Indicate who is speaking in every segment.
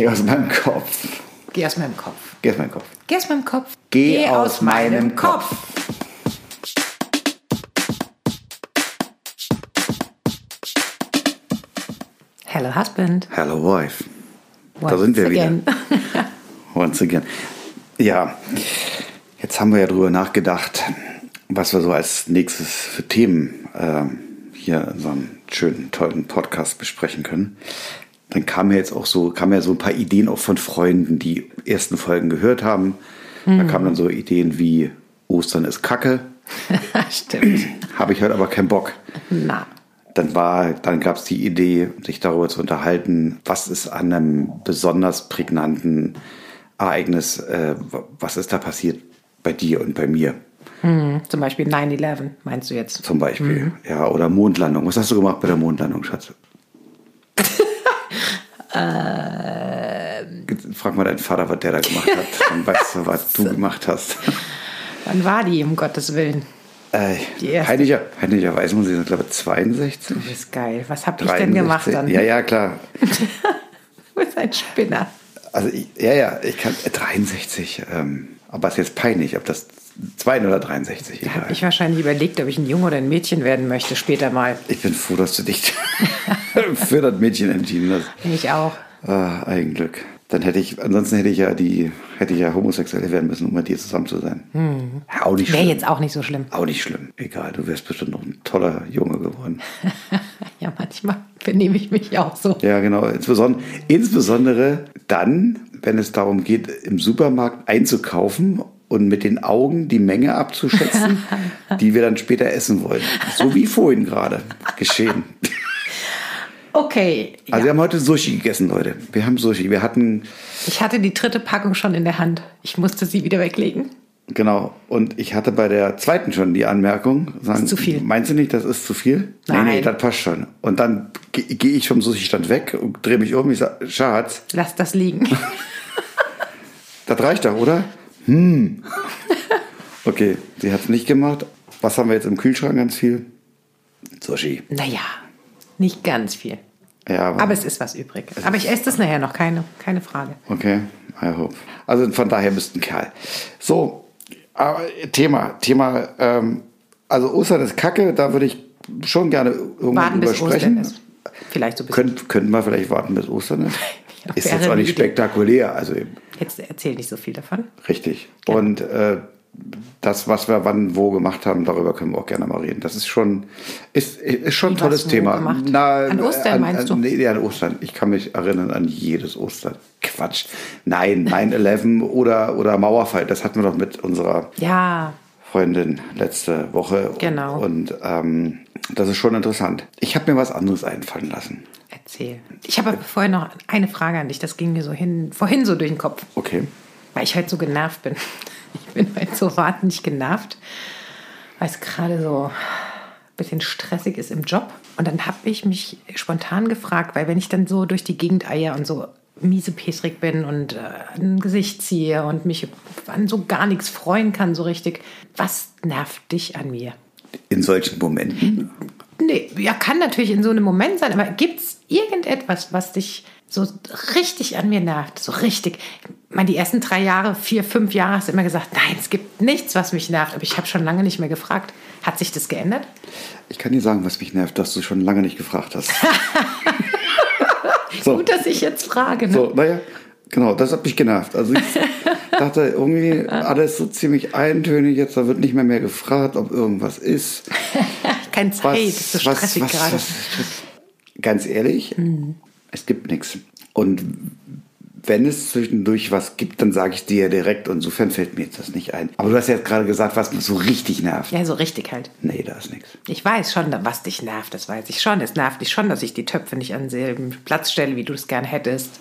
Speaker 1: Geh aus meinem Kopf.
Speaker 2: Geh aus meinem Kopf.
Speaker 1: Geh aus meinem Kopf.
Speaker 2: Geh aus meinem Kopf.
Speaker 1: Geh aus meinem Kopf.
Speaker 2: Hello, Husband.
Speaker 1: Hello, wife. da
Speaker 2: Once
Speaker 1: sind wir
Speaker 2: again.
Speaker 1: wieder. Once again. Ja, jetzt haben wir ja drüber nachgedacht, was wir so als nächstes für Themen ähm, hier in so einem schönen, tollen Podcast besprechen können. Dann kamen ja jetzt auch so, kamen ja so ein paar Ideen auch von Freunden, die ersten Folgen gehört haben. Da kamen dann so Ideen wie Ostern ist Kacke.
Speaker 2: Stimmt.
Speaker 1: Habe ich heute aber keinen Bock.
Speaker 2: Na,
Speaker 1: Dann war, dann gab es die Idee, sich darüber zu unterhalten, was ist an einem besonders prägnanten Ereignis, äh, was ist da passiert bei dir und bei mir
Speaker 2: zum Beispiel 9-11, meinst du jetzt?
Speaker 1: zum Beispiel, ja, oder Mondlandung. Was hast du gemacht bei der Mondlandung, Schatz? Frag mal deinen Vater, was der da gemacht hat. Dann weißt du, was du gemacht hast.
Speaker 2: Wann war die, um Gottes Willen?
Speaker 1: Äh, peinlicher, peinlicherweise muss ich sagen, glaube 62.
Speaker 2: Du bist geil. Was hab ich denn gemacht
Speaker 1: 63?
Speaker 2: dann?
Speaker 1: Ja, ja, klar.
Speaker 2: Du bist ein Spinner.
Speaker 1: Also ich, ja, ja, ich kann äh, 63, ähm, aber es ist jetzt peinlich, ob das 2 oder 63,
Speaker 2: Da habe ich wahrscheinlich überlegt, ob ich ein Junge oder ein Mädchen werden möchte später mal.
Speaker 1: Ich bin froh, dass du dich für das Mädchen entschieden hast.
Speaker 2: Ich auch.
Speaker 1: Ah, ein Glück. Dann hätte ich, ansonsten hätte ich ja die, hätte ich ja homosexuell werden müssen, um mit dir zusammen zu sein. Ja, auch nicht
Speaker 2: Wäre jetzt auch nicht so schlimm.
Speaker 1: Auch nicht schlimm. Egal, du wärst bestimmt noch ein toller Junge geworden.
Speaker 2: Ja, manchmal benehme ich mich auch so.
Speaker 1: Ja, genau. Insbesondere, insbesondere dann, wenn es darum geht, im Supermarkt einzukaufen und mit den Augen die Menge abzuschätzen, die wir dann später essen wollen. So wie vorhin gerade geschehen.
Speaker 2: Okay.
Speaker 1: Also
Speaker 2: ja.
Speaker 1: wir haben heute Sushi gegessen, Leute. Wir haben Sushi. Wir hatten,
Speaker 2: Ich hatte die dritte Packung schon in der Hand. Ich musste sie wieder weglegen.
Speaker 1: genau, und ich hatte bei der zweiten schon die Anmerkung, sagen,
Speaker 2: Ist zu viel.
Speaker 1: meinst du nicht, das ist zu viel? Nee,
Speaker 2: Nein.
Speaker 1: nee, das passt schon. Und dann ge- gehe ich vom Sushi-Stand weg und drehe mich um. Ich sage, Schatz,
Speaker 2: Lass das liegen.
Speaker 1: Das reicht doch, oder? Hm. Okay, sie hat es nicht gemacht. Was haben wir jetzt im Kühlschrank ganz viel? Sushi.
Speaker 2: naja, nicht ganz viel.
Speaker 1: Ja, aber,
Speaker 2: Aber es ist was übrig. Aber ich esse das nachher noch, keine, keine Frage.
Speaker 1: okay, I hope. Also von daher bist ein Kerl. So, Thema, Thema, ähm, also Ostern ist Kacke, da würde ich schon gerne irgendwann
Speaker 2: Warten bis Ostern
Speaker 1: sprechen.
Speaker 2: ist. Vielleicht so ein bisschen.
Speaker 1: Könnt, könnten wir vielleicht warten bis Ostern ist.
Speaker 2: Ja,
Speaker 1: ist jetzt auch nicht spektakulär, also eben.
Speaker 2: Jetzt erzähl nicht so viel davon.
Speaker 1: Richtig. Und äh, das, was wir wann wo gemacht haben, darüber können wir auch gerne mal reden. Das ist schon, ist, ist schon ein tolles Thema.
Speaker 2: gemacht? An Ostern meinst
Speaker 1: an,
Speaker 2: du?
Speaker 1: Nee, nee, an Ostern. Ich kann mich erinnern an jedes Ostern. Quatsch. Nein, 9-11 oder, oder Mauerfall. Das hatten wir doch mit unserer
Speaker 2: Ja,
Speaker 1: Freundin letzte Woche.
Speaker 2: Genau.
Speaker 1: Und, ähm, das ist schon interessant. Ich habe mir was anderes einfallen lassen.
Speaker 2: erzähl. Ich habe aber vorher noch eine Frage an dich. Das ging mir so hin, vorhin so durch den Kopf,
Speaker 1: Okay.
Speaker 2: weil ich halt so genervt bin. Ich bin halt so wahnsinnig genervt, weil es gerade so ein bisschen stressig ist im Job. Und dann habe ich mich spontan gefragt, weil wenn ich dann so durch die Gegend eier und so miesepesrig bin und äh, ein Gesicht ziehe und mich an so gar nichts freuen kann so richtig, was nervt dich an mir?
Speaker 1: In solchen Momenten.
Speaker 2: Nee, ja, kann natürlich in so einem Moment sein, aber gibt es irgendetwas, was dich so richtig an mir nervt? So richtig. Ich meine, die ersten drei Jahre, vier, fünf Jahre hast du immer gesagt, nein, es gibt nichts, was mich nervt. Aber ich habe schon lange nicht mehr gefragt. Hat sich das geändert?
Speaker 1: Ich kann dir sagen, was mich nervt, dass du schon lange nicht gefragt hast. so.
Speaker 2: Gut, dass ich jetzt frage. Ne?
Speaker 1: So, naja, genau, das hat mich genervt. Also ich dachte irgendwie alles so ziemlich eintönig, jetzt da wird nicht mehr mehr gefragt, ob irgendwas ist.
Speaker 2: Keine Zeit, ist so stressig gerade.
Speaker 1: was- ganz ehrlich, es gibt nichts. Und wenn es zwischendurch was gibt, dann sage ich dir ja direkt. Insofern fällt mir jetzt das nicht ein. Aber du hast ja jetzt gerade gesagt, was mich so richtig nervt.
Speaker 2: Ja, so richtig halt.
Speaker 1: Nee, da ist nichts.
Speaker 2: Ich weiß schon, was dich nervt, das weiß ich schon. Es nervt dich schon, dass ich die Töpfe nicht an denselben Platz stelle, wie du es gern hättest.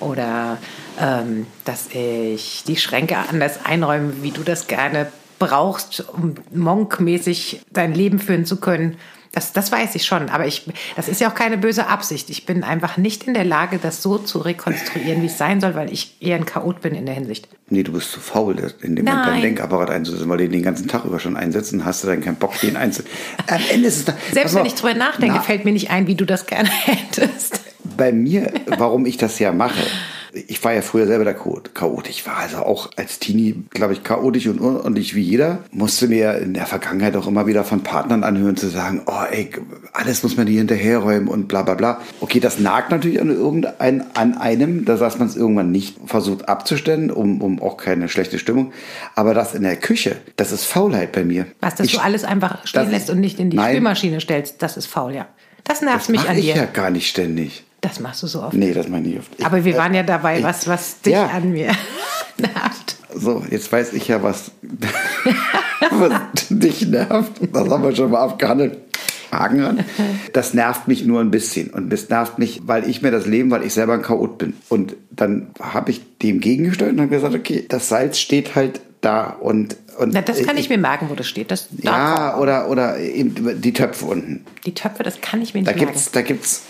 Speaker 2: Oder ähm, dass ich die Schränke anders einräume, wie du das gerne brauchst, um monkmäßig dein Leben führen zu können. Das, das weiß ich schon, aber ich, das ist ja auch keine böse Absicht. Ich bin einfach nicht in der Lage, das so zu rekonstruieren, wie es sein soll, weil ich eher ein Chaot bin in der Hinsicht.
Speaker 1: Nee, du bist zu faul, in dem Moment deinen. Denkapparat einzusetzen, weil du den den ganzen Tag über schon einsetzen, hast du dann keinen Bock, den einzusetzen. Am Ende ist es da.
Speaker 2: Selbst wenn ich drüber nachdenke,
Speaker 1: Na,
Speaker 2: fällt mir nicht ein, wie du das gerne hättest.
Speaker 1: bei mir, warum ich das ja mache, ich war ja früher selber der Chaot. Ich war also auch als Teenie, glaube ich, chaotisch und unordentlich wie jeder. Musste mir in der Vergangenheit auch immer wieder von Partnern anhören, zu sagen, oh ey, alles muss man hier hinterherräumen und bla bla bla. Okay, das nagt natürlich an irgendein, an einem, da dass man es irgendwann nicht versucht abzustellen, um, um auch keine schlechte Stimmung. Aber das in der Küche, das ist Faulheit bei mir.
Speaker 2: Was, dass
Speaker 1: ich,
Speaker 2: du alles einfach stehen lässt und nicht in die
Speaker 1: Nein.
Speaker 2: Spülmaschine stellst, das ist faul, ja. Das nervt
Speaker 1: das
Speaker 2: mich an
Speaker 1: ich
Speaker 2: dir.
Speaker 1: ja gar nicht ständig.
Speaker 2: Das machst du so oft.
Speaker 1: Nee, das meine ich oft. Ich,
Speaker 2: Aber wir waren ja dabei,
Speaker 1: ich-
Speaker 2: was, was dich
Speaker 1: ja.
Speaker 2: an mir nervt.
Speaker 1: So, jetzt weiß ich ja, was, was dich nervt. Das haben wir schon mal abgehandelt. Haken ran. Das nervt mich nur ein bisschen. Und das nervt mich, weil ich mir das Leben, weil ich selber ein Chaot bin. Und dann habe ich dem gegengestellt und habe gesagt, okay, das Salz steht halt da und. Und
Speaker 2: Na, das kann ich mir merken, wo das steht. Das
Speaker 1: Ja, oder, oder eben die Töpfe unten.
Speaker 2: Die Töpfe, das kann ich mir
Speaker 1: Da
Speaker 2: nicht merken.
Speaker 1: gibt's, da gibt's.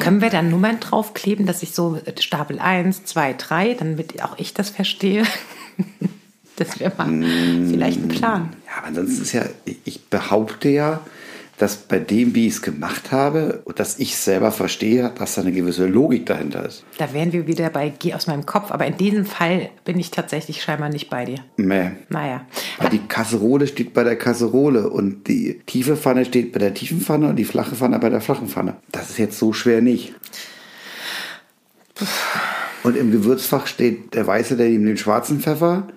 Speaker 2: Können wir da Nummern draufkleben, dass ich so äh, Stapel 1, 2, 3, damit auch ich das verstehe? Das wäre mal
Speaker 1: Mm.
Speaker 2: vielleicht ein Plan.
Speaker 1: Ja, aber ansonsten ist ja, ich behaupte ja, dass bei dem, wie ich es gemacht habe und dass ich selber verstehe, dass da eine gewisse Logik dahinter ist.
Speaker 2: Da wären wir wieder bei Geh aus meinem Kopf. Aber in diesem Fall bin ich tatsächlich scheinbar nicht bei dir.
Speaker 1: Meh.
Speaker 2: Naja.
Speaker 1: Weil die Kasserole steht bei der Kasserole und die tiefe Pfanne steht bei der tiefen Pfanne und die flache Pfanne bei der flachen Pfanne. Das ist jetzt so schwer nicht. Und im Gewürzfach steht der weiße, der neben dem schwarzen Pfeffer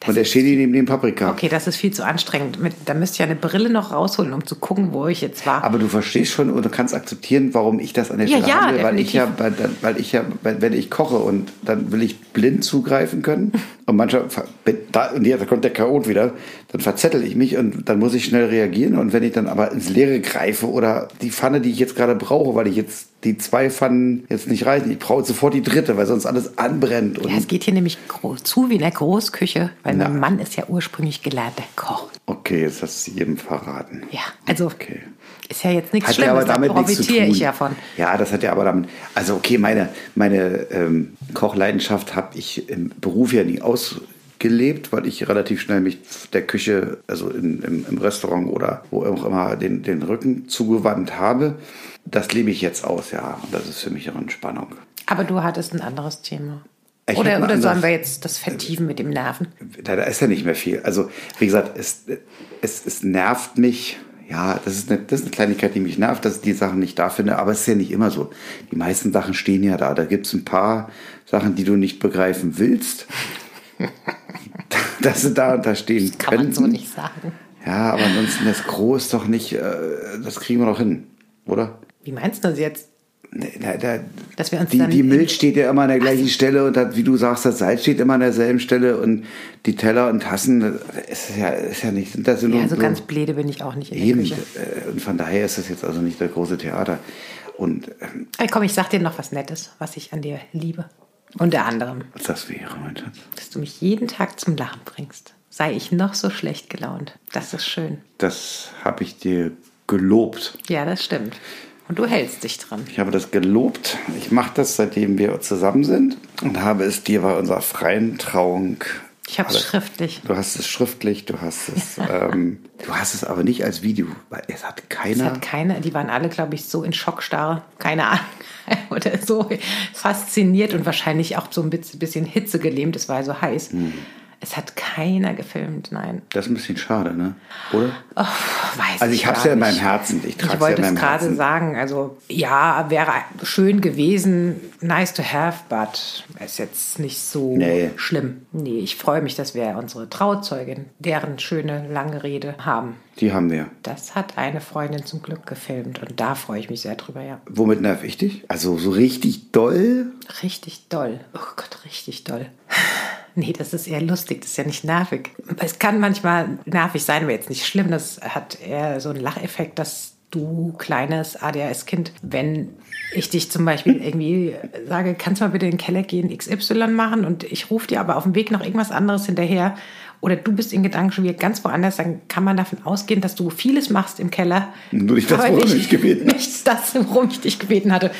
Speaker 2: Das
Speaker 1: und der Chili neben dem Paprika.
Speaker 2: Okay, das ist viel zu anstrengend. Mit, da müsst ihr eine Brille noch rausholen, um zu gucken, wo ich jetzt war.
Speaker 1: Aber du verstehst schon und du kannst akzeptieren, warum ich das an der
Speaker 2: Ja,
Speaker 1: Stelle
Speaker 2: ja,
Speaker 1: handle, weil ich ja, weil, weil ich ja, weil- wenn ich koche und dann will ich blind zugreifen können und manchmal da, und jetzt kommt der Chaot wieder, dann verzettel ich mich und dann muss ich schnell reagieren und wenn ich dann aber ins Leere greife oder die Pfanne, die ich jetzt gerade brauche, weil ich jetzt die zwei Pfannen jetzt nicht reichen, ich brauche sofort die dritte, weil sonst alles anbrennt und
Speaker 2: ja, es geht hier nämlich gro- zu wie in der Großküche, weil
Speaker 1: Na.
Speaker 2: mein Mann ist ja ursprünglich gelernter Koch.
Speaker 1: okay, jetzt hast du jedem verraten.
Speaker 2: Ja, also
Speaker 1: Okay.
Speaker 2: ist ja jetzt nichts
Speaker 1: Hat ja
Speaker 2: Schlimmes,
Speaker 1: aber
Speaker 2: da
Speaker 1: damit tun.
Speaker 2: profitiere ich ja von.
Speaker 1: Ja, das hat ja aber damit. Also okay, meine meine ähm, Kochleidenschaft habe ich im Beruf ja nie ausgelebt, weil ich relativ schnell mich der Küche, also in, im, im Restaurant oder wo auch immer, den, den Rücken zugewandt habe. Das lebe ich jetzt aus, ja. Und das ist für mich auch Entspannung.
Speaker 2: Aber du hattest ein anderes Thema.
Speaker 1: Ich
Speaker 2: oder oder sollen wir jetzt das vertiefen mit dem Nerven?
Speaker 1: Da, da ist ja nicht mehr viel. Also, wie gesagt, es, es, es nervt mich. Ja, das ist, eine, das ist eine Kleinigkeit, die mich nervt, dass ich die Sachen nicht da finde. Aber es ist ja nicht immer so. Die meisten Sachen stehen ja da. Da gibt es ein paar Sachen, die du nicht begreifen willst. dass sie da und da stehen
Speaker 2: Kann man
Speaker 1: könnten.
Speaker 2: so nicht sagen.
Speaker 1: Ja, aber ansonsten das Groß doch nicht. Äh, das kriegen wir doch hin, oder?
Speaker 2: Wie meinst du das jetzt?
Speaker 1: Da, da,
Speaker 2: Dass wir uns
Speaker 1: die, die Milch steht ja immer an der gleichen Stelle und das, wie du sagst, das Salz steht immer an derselben Stelle und die Teller und Tassen, das ist ja, ist ja nicht, sind das
Speaker 2: Ja,
Speaker 1: nur
Speaker 2: also
Speaker 1: so-
Speaker 2: ganz bläde bin ich auch nicht in der
Speaker 1: eben.
Speaker 2: Küche.
Speaker 1: äh, Und von daher ist das jetzt also nicht das große Theater. Und ähm,
Speaker 2: komm, ich sag dir noch was Nettes, was ich an dir liebe. Unter anderem,
Speaker 1: was das wäre, mein Schatz.
Speaker 2: dass du mich jeden Tag zum Lachen bringst. Sei ich noch so schlecht gelaunt. Das ist schön.
Speaker 1: Das habe ich dir gelobt.
Speaker 2: Ja, das stimmt. Und du hältst dich dran.
Speaker 1: Ich habe das gelobt. Ich mache das, seitdem wir zusammen sind und habe es dir bei unserer freien Trauung.
Speaker 2: Ich habe es schriftlich.
Speaker 1: Du hast es schriftlich, du hast es, ähm, du hast es aber nicht als Video, weil es hat
Speaker 2: Es
Speaker 1: keiner.
Speaker 2: hat keine, die waren alle, glaube ich, so in Schockstarre, keine Ahnung, oder so fasziniert und wahrscheinlich auch so ein bisschen bisschen Hitze gelähmt. Es war so heiß.
Speaker 1: Hm.
Speaker 2: Es hat keiner gefilmt, nein.
Speaker 1: Das ist ein bisschen schade, ne? Oder?
Speaker 2: Oh, weiß
Speaker 1: Also ich habe es ja in meinem. Herzen. Ich
Speaker 2: Ich
Speaker 1: ja
Speaker 2: wollte
Speaker 1: in
Speaker 2: es gerade sagen. Also ja, wäre schön gewesen, nice to have, but ist jetzt nicht so
Speaker 1: Nee.
Speaker 2: schlimm. Nee, ich freue mich, dass wir unsere Trauzeugin, deren schöne lange Rede haben.
Speaker 1: Die haben wir.
Speaker 2: Das hat eine Freundin zum Glück gefilmt und da freue ich mich sehr drüber, ja.
Speaker 1: Womit nerv ich dich? Also so richtig doll?
Speaker 2: Richtig doll. Oh Gott, richtig doll. Nee, das ist eher lustig, das ist ja nicht nervig. Es kann manchmal nervig sein, aber jetzt nicht schlimm. Das hat eher so einen Lacheffekt, dass du, kleines ADHS-Kind, wenn ich dich zum Beispiel irgendwie sage, kannst du mal bitte in den Keller gehen, XY machen und ich rufe dir aber auf dem Weg noch irgendwas anderes hinterher oder du bist in Gedanken schon wieder ganz woanders, dann kann man davon ausgehen, dass du vieles machst im Keller.
Speaker 1: Nur nicht das, worum ich dich gebeten habe.
Speaker 2: Nicht das, worum ich dich gebeten hatte.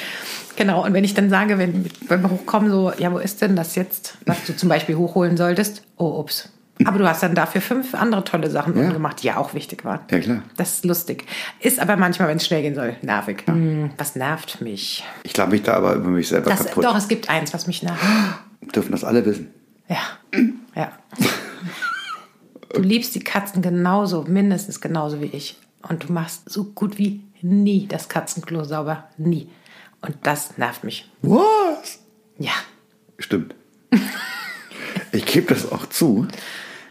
Speaker 2: Genau, und wenn ich dann sage, wenn, wenn wir hochkommen, so, ja, wo ist denn das jetzt, was du zum Beispiel hochholen solltest? Oh, ups. Aber du hast dann dafür fünf andere tolle Sachen
Speaker 1: Ja.
Speaker 2: gemacht, die ja auch wichtig waren.
Speaker 1: Ja, klar.
Speaker 2: Das ist lustig. Ist aber manchmal, wenn es schnell gehen soll, nervig. Hm, was nervt mich?
Speaker 1: Ich glaube mich da aber über mich selber
Speaker 2: Das,
Speaker 1: kaputt.
Speaker 2: doch, es gibt eins, was mich nervt.
Speaker 1: dürfen das alle wissen.
Speaker 2: Ja, ja. Du liebst die Katzen genauso, mindestens genauso wie ich. Und du machst so gut wie nie das Katzenklo sauber. Nie. Und das nervt mich.
Speaker 1: Was?
Speaker 2: Ja.
Speaker 1: Stimmt. ich gebe das auch zu.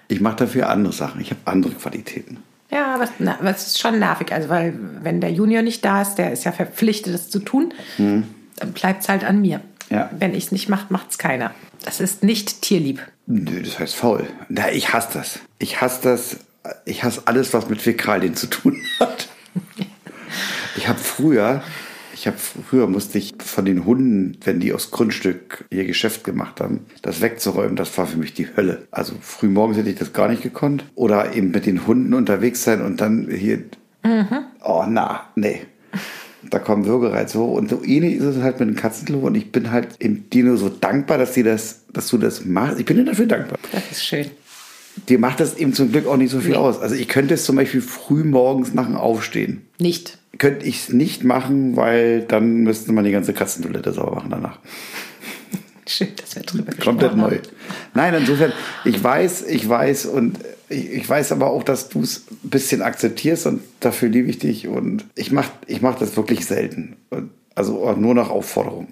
Speaker 1: Ich mache dafür andere Sachen. Ich habe andere Qualitäten.
Speaker 2: Ja, aber es, na, aber es ist schon nervig. Also, weil, wenn der Junior nicht da ist, der ist ja verpflichtet, das zu tun, dann bleibt es halt an mir.
Speaker 1: Ja.
Speaker 2: Wenn ich es nicht mache, macht es keiner. Das ist nicht tierlieb.
Speaker 1: Nö, das heißt faul. Na, ich hasse das. Ich hasse das. Ich hasse alles, was mit Fäkalien zu tun hat. Ich habe früher, ich habe früher musste ich von den Hunden, wenn die aus Grundstück ihr Geschäft gemacht haben, das wegzuräumen, das war für mich die Hölle. Also früh morgens hätte ich das gar nicht gekonnt. Oder eben mit den Hunden unterwegs sein und dann hier. Oh, na, nee. Da kommen Würgereize hoch. Und so ähnlich ist es halt mit dem Katzenklo. Und ich bin halt im Dino so dankbar, dass, die das, dass du das machst. Ich bin dir dafür dankbar.
Speaker 2: Das ist schön.
Speaker 1: Dir macht das eben zum Glück auch nicht so viel
Speaker 2: Nee.
Speaker 1: aus. Also ich könnte es zum Beispiel früh morgens nach dem Aufstehen.
Speaker 2: Nicht.
Speaker 1: Könnte ich es nicht machen, weil dann müsste man die ganze Katzentoilette sauber machen danach.
Speaker 2: Schön, dass wir drüber
Speaker 1: Komplett
Speaker 2: gesprochen
Speaker 1: neu.
Speaker 2: haben.
Speaker 1: Nein, insofern, ich weiß, ich weiß und ich, ich weiß aber auch, dass du es ein bisschen akzeptierst und dafür liebe ich dich und ich mache ich mach das wirklich selten. Also nur nach Aufforderung.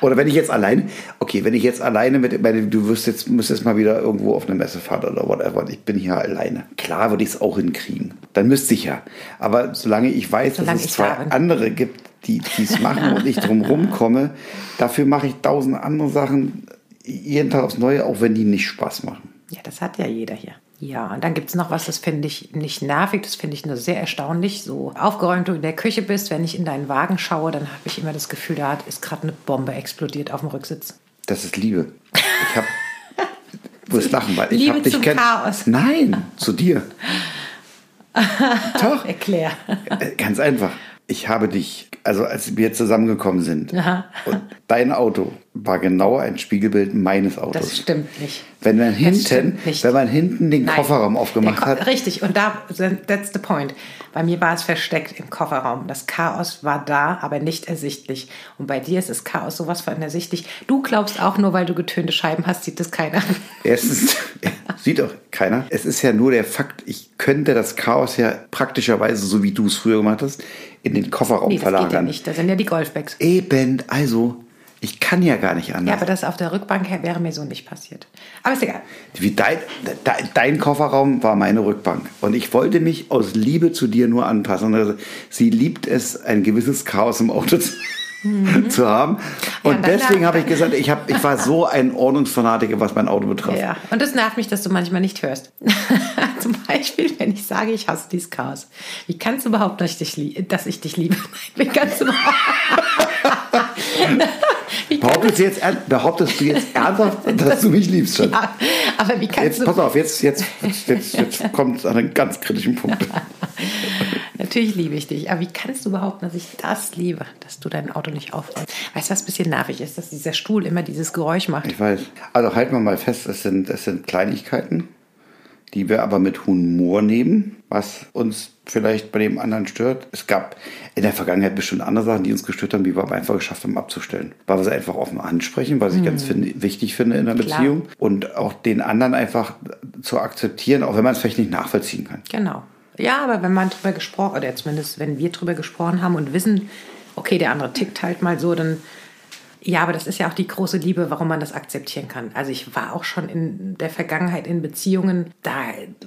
Speaker 1: Oder wenn ich jetzt allein, okay, wenn ich jetzt alleine mit, meine, du wirst jetzt, müsstest mal wieder irgendwo auf eine Messe fahren oder whatever, ich bin hier alleine. Klar würde ich es auch hinkriegen. Dann müsste ich ja. Aber solange ich weiß,
Speaker 2: Solange
Speaker 1: dass es zwei andere gibt, die es machen und ich drum rumkomme, dafür mache ich tausend andere Sachen jeden Tag aufs Neue, auch wenn die nicht Spaß machen.
Speaker 2: Ja, das hat ja jeder hier. Ja, und dann gibt es noch was, das finde ich nicht nervig, das finde ich nur sehr erstaunlich. So aufgeräumt du in der Küche bist, wenn ich in deinen Wagen schaue, dann habe ich immer das Gefühl, da ist gerade eine Bombe explodiert auf dem Rücksitz.
Speaker 1: Das ist Liebe. Ich habe, du wirst lachen, weil ich
Speaker 2: Liebe
Speaker 1: habe dich
Speaker 2: zum
Speaker 1: kenn-
Speaker 2: Chaos.
Speaker 1: Nein, zu dir. Doch.
Speaker 2: Erklär.
Speaker 1: Äh, Ganz einfach. Ich habe dich, also als wir zusammengekommen sind,
Speaker 2: Aha.
Speaker 1: und dein Auto war genau ein Spiegelbild meines Autos.
Speaker 2: Das stimmt nicht.
Speaker 1: Wenn man hinten, wenn man hinten den
Speaker 2: Nein.
Speaker 1: Kofferraum aufgemacht
Speaker 2: Ko-
Speaker 1: hat,
Speaker 2: Richtig, und da, that's the point. Bei mir war es versteckt im Kofferraum. Das Chaos war da, aber nicht ersichtlich. Und bei dir ist das Chaos sowas von ersichtlich. Du glaubst auch nur, weil du getönte Scheiben hast, sieht das keiner.
Speaker 1: Erstens, sieht doch keiner. Es ist ja nur der Fakt, ich könnte das Chaos ja praktischerweise, so wie du es früher gemacht hast, in den Kofferraum
Speaker 2: Nee, das geht ja
Speaker 1: verlagern.
Speaker 2: nicht. Das sind ja die Golfbags.
Speaker 1: Eben, also, ich kann ja gar nicht anders.
Speaker 2: Ja, aber das auf der Rückbank wäre mir so nicht passiert. Aber ist egal.
Speaker 1: Wie dein, dein, dein Kofferraum war meine Rückbank. Und ich wollte mich aus Liebe zu dir nur anpassen. Also, sie liebt es, ein gewisses Chaos im Auto zu, zu haben. Und
Speaker 2: Mhm. dann-
Speaker 1: deswegen habe ich gesagt, ich, hab, ich war so ein Ordnungsfanatiker, was mein Auto betrifft.
Speaker 2: Ja, und das nervt mich, dass du manchmal nicht hörst. Zum Beispiel, wenn ich sage, ich hasse dieses Chaos. Wie kannst du behaupten, dass ich dich, dass ich dich liebe? Wie kannst du kann
Speaker 1: Behauptest du jetzt, behauptest du jetzt ernsthaft, dass du mich liebst? Schatz?
Speaker 2: ja, aber wie kannst
Speaker 1: Jetzt,
Speaker 2: du...
Speaker 1: pass auf, jetzt, jetzt, jetzt, jetzt kommt es an einen ganz kritischen Punkt.
Speaker 2: Natürlich liebe ich dich, aber wie kannst du behaupten, dass ich das liebe, dass du dein Auto nicht aufräumst? Weißt du, was ein bisschen nervig ist, dass dieser Stuhl immer dieses Geräusch macht?
Speaker 1: Ich weiß. Also halten wir mal fest, es sind, es sind Kleinigkeiten, die wir aber mit Humor nehmen, was uns vielleicht bei dem anderen stört. Es gab in der Vergangenheit bestimmt andere Sachen, die uns gestört haben, die wir aber einfach geschafft haben abzustellen. Weil wir sie einfach offen ansprechen, was ich ganz finde, wichtig finde in einer
Speaker 2: Klar.
Speaker 1: Beziehung. Und auch den anderen einfach zu akzeptieren, auch wenn man es vielleicht nicht nachvollziehen kann.
Speaker 2: Genau. Ja, aber wenn man drüber gesprochen, oder zumindest wenn wir drüber gesprochen haben und wissen, okay, der andere tickt halt mal so, dann ja, aber das ist ja auch die große Liebe, warum man das akzeptieren kann. Also ich war auch schon in der Vergangenheit in Beziehungen, da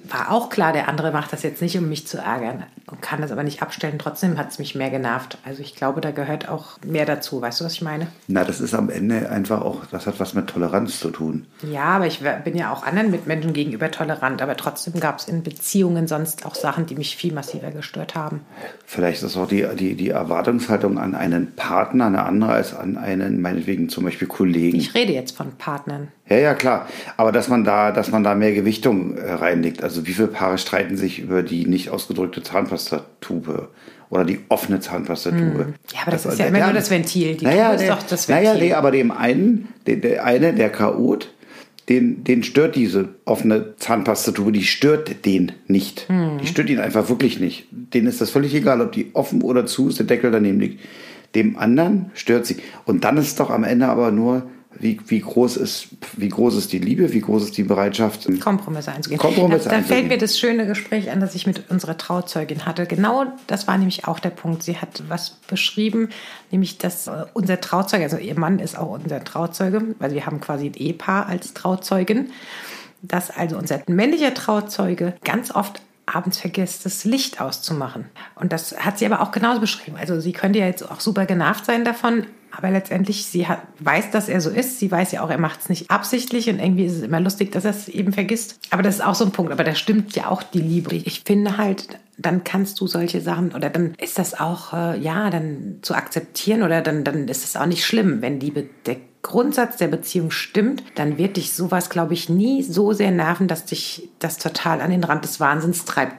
Speaker 2: war auch klar, der andere macht das jetzt nicht, um mich zu ärgern und kann das aber nicht abstellen. Trotzdem hat es mich mehr genervt. Also ich glaube, da gehört auch mehr dazu. Weißt du, was ich meine?
Speaker 1: Na, das ist am Ende einfach auch, das hat was mit Toleranz zu tun.
Speaker 2: Ja, aber ich bin ja auch anderen Mitmenschen gegenüber tolerant. Aber trotzdem gab es in Beziehungen sonst auch Sachen, die mich viel massiver gestört haben.
Speaker 1: Vielleicht ist auch die, die, die Erwartungshaltung an einen Partner eine andere als an einen, meinetwegen zum Beispiel Kollegen.
Speaker 2: Ich rede jetzt von Partnern.
Speaker 1: Ja, ja, klar. Aber dass man da, dass man da mehr Gewichtung äh, reinlegt. Also wie viele Paare streiten sich über die nicht ausgedrückte Zahnpastatube oder die offene Zahnpastatube?
Speaker 2: Ja, aber das ist ja immer nur das Ventil. Die
Speaker 1: naja,
Speaker 2: Tube ist
Speaker 1: der,
Speaker 2: doch das
Speaker 1: Naja,
Speaker 2: Ventil.
Speaker 1: nee, aber dem einen, der, der eine, der Chaot, den, den stört diese offene Zahnpastatube, die stört den nicht.
Speaker 2: Hm.
Speaker 1: Die stört ihn einfach wirklich nicht. Denen ist das völlig egal, ob die offen oder zu ist, der Deckel daneben liegt. Dem anderen stört sie. Und dann ist doch am Ende aber nur wie, wie, groß ist, wie groß ist die Liebe, wie groß ist die Bereitschaft,
Speaker 2: Kompromisse einzugehen.
Speaker 1: Kompromisse
Speaker 2: da, da
Speaker 1: einzugehen.
Speaker 2: fällt mir das schöne Gespräch an, das ich mit unserer Trauzeugin hatte. Genau das war nämlich auch der Punkt. Sie hat was beschrieben, nämlich, dass äh, unser Trauzeuge, also ihr Mann ist auch unser Trauzeuge, weil wir haben quasi ein Ehepaar als Trauzeugin, dass also unser männlicher Trauzeuge ganz oft abends vergisst, das Licht auszumachen. Und das hat sie aber auch genauso beschrieben. Also sie könnte ja jetzt auch super genervt sein davon, aber letztendlich, sie hat, weiß, dass er so ist. Sie weiß ja auch, er macht es nicht absichtlich und irgendwie ist es immer lustig, dass er es eben vergisst. Aber das ist auch so ein Punkt. Aber da stimmt ja auch die Liebe. Ich finde halt, dann kannst du solche Sachen oder dann ist das auch, äh, ja, dann zu akzeptieren oder dann, dann ist es auch nicht schlimm, wenn Liebe der Grundsatz der Beziehung stimmt, dann wird dich sowas, glaube ich, nie so sehr nerven, dass dich das total an den Rand des Wahnsinns treibt,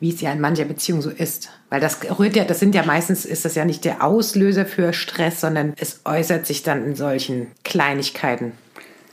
Speaker 2: wie es ja in mancher Beziehung so ist. Weil das rührt ja, das sind ja meistens, ist das ja nicht der Auslöser für Stress, sondern es äußert sich dann in solchen Kleinigkeiten.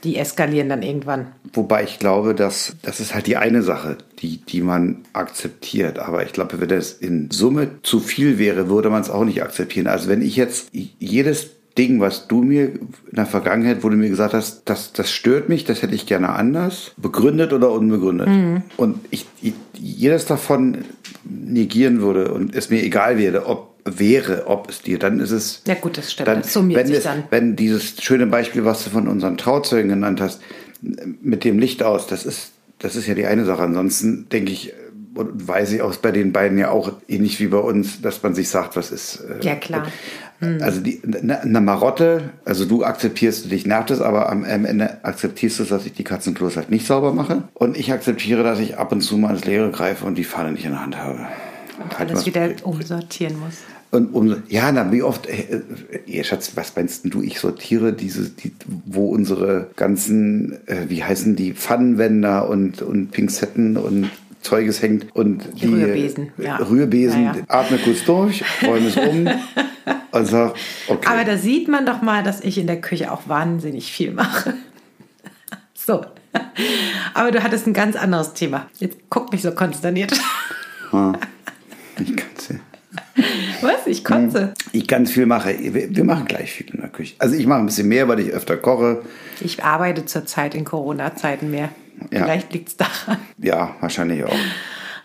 Speaker 2: Die eskalieren dann irgendwann.
Speaker 1: Wobei ich glaube, dass das ist halt die eine Sache, die, die man akzeptiert. Aber ich glaube, wenn das in Summe zu viel wäre, würde man es auch nicht akzeptieren. Also wenn ich jetzt jedes Ding, was du mir in der Vergangenheit, wo du mir gesagt hast, das, das stört mich, das hätte ich gerne anders, begründet oder unbegründet.
Speaker 2: Mhm.
Speaker 1: Und ich, ich jedes davon negieren würde und es mir egal wäre, ob wäre, ob es dir, dann ist es.
Speaker 2: Ja gut, das stimmt.
Speaker 1: Dann,
Speaker 2: das
Speaker 1: wenn, es,
Speaker 2: dann.
Speaker 1: wenn dieses schöne Beispiel, was du von unseren Trauzeugen genannt hast, mit dem Licht aus, das ist, das ist ja die eine Sache. Ansonsten denke ich, und weiß ich auch bei den beiden ja auch ähnlich wie bei uns, dass man sich sagt, was ist. Äh,
Speaker 2: Ja, klar.
Speaker 1: Also die, eine eine Marotte, also du akzeptierst, dich nervt es, aber am am Ende akzeptierst du, dass ich die Katzenklos halt nicht sauber mache. Und ich akzeptiere, dass ich ab und zu mal ins Leere greife und die Pfanne nicht in der Hand habe.
Speaker 2: Und
Speaker 1: Halt
Speaker 2: alles wieder umsortieren muss.
Speaker 1: und um, ja, na, wie oft, äh, ihr Schatz, was meinst du? Ich sortiere diese, die, wo unsere ganzen, äh, wie heißen die, Pfannenwender und, und Pinzetten und Zeuges hängt und
Speaker 2: Die Rührbesen, ja.
Speaker 1: Rührbesen,
Speaker 2: Ja, ja.
Speaker 1: atme kurz durch, räume es um und sag, okay.
Speaker 2: Aber da sieht man doch mal, dass ich in der Küche auch wahnsinnig viel mache. So. Aber du hattest ein ganz anderes Thema. Jetzt guck mich so konsterniert.
Speaker 1: ich kann's ja.
Speaker 2: Was? Ich kotze.
Speaker 1: Ich ganz viel mache. Wir machen gleich viel in der Küche. Also ich mache ein bisschen mehr, weil ich öfter koche.
Speaker 2: Ich arbeite zurzeit in Corona-Zeiten mehr.
Speaker 1: Ja.
Speaker 2: Vielleicht liegt es daran.
Speaker 1: Ja, wahrscheinlich auch.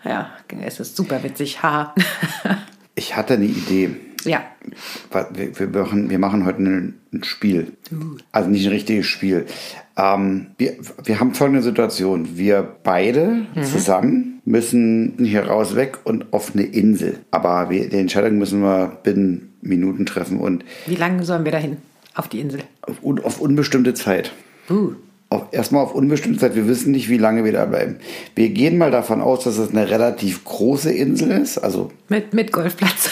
Speaker 2: Ja, es ist super witzig. Haha.
Speaker 1: Ich hatte eine Idee.
Speaker 2: ja.
Speaker 1: Wir, wir, machen, wir machen heute ein, Spiel. Also nicht ein richtiges Spiel. Ähm, wir, wir haben folgende Situation. Wir beide zusammen müssen hier raus weg und auf eine Insel. Aber wir, die Entscheidung müssen wir binnen Minuten treffen und
Speaker 2: Wie lange sollen wir dahin? Auf die Insel.
Speaker 1: auf, auf unbestimmte Zeit.
Speaker 2: Uh.
Speaker 1: Auf, erstmal auf unbestimmte Zeit. Wir wissen nicht, wie lange wir da bleiben. Wir gehen mal davon aus, dass es eine relativ große Insel ist. Also
Speaker 2: Mit, mit Golfplatz.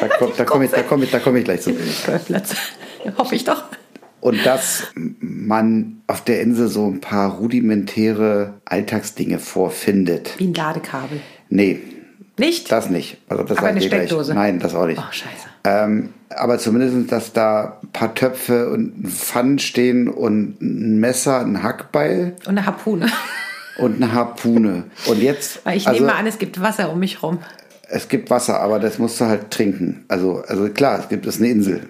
Speaker 1: da komme da komm ich, da komm ich, da komm ich gleich zu.
Speaker 2: mit Golfplatz. Hoffe ich doch.
Speaker 1: Und dass man auf der Insel so ein paar rudimentäre Alltagsdinge vorfindet.
Speaker 2: Wie ein Ladekabel.
Speaker 1: Nee,
Speaker 2: Nicht?
Speaker 1: das nicht. Also das
Speaker 2: Aber eine
Speaker 1: dir gleich.
Speaker 2: Steckdose.
Speaker 1: Nein, das auch nicht.
Speaker 2: Oh, scheiße.
Speaker 1: Ähm, aber zumindest, dass da ein paar Töpfe und ein Pfannen stehen und ein Messer, ein Hackbeil
Speaker 2: Und eine Harpune.
Speaker 1: und eine Harpune. Und jetzt,
Speaker 2: ich
Speaker 1: also,
Speaker 2: nehme mal an, es gibt Wasser um mich rum.
Speaker 1: es gibt Wasser, aber das musst du halt trinken. Also, also klar, es gibt es eine Insel.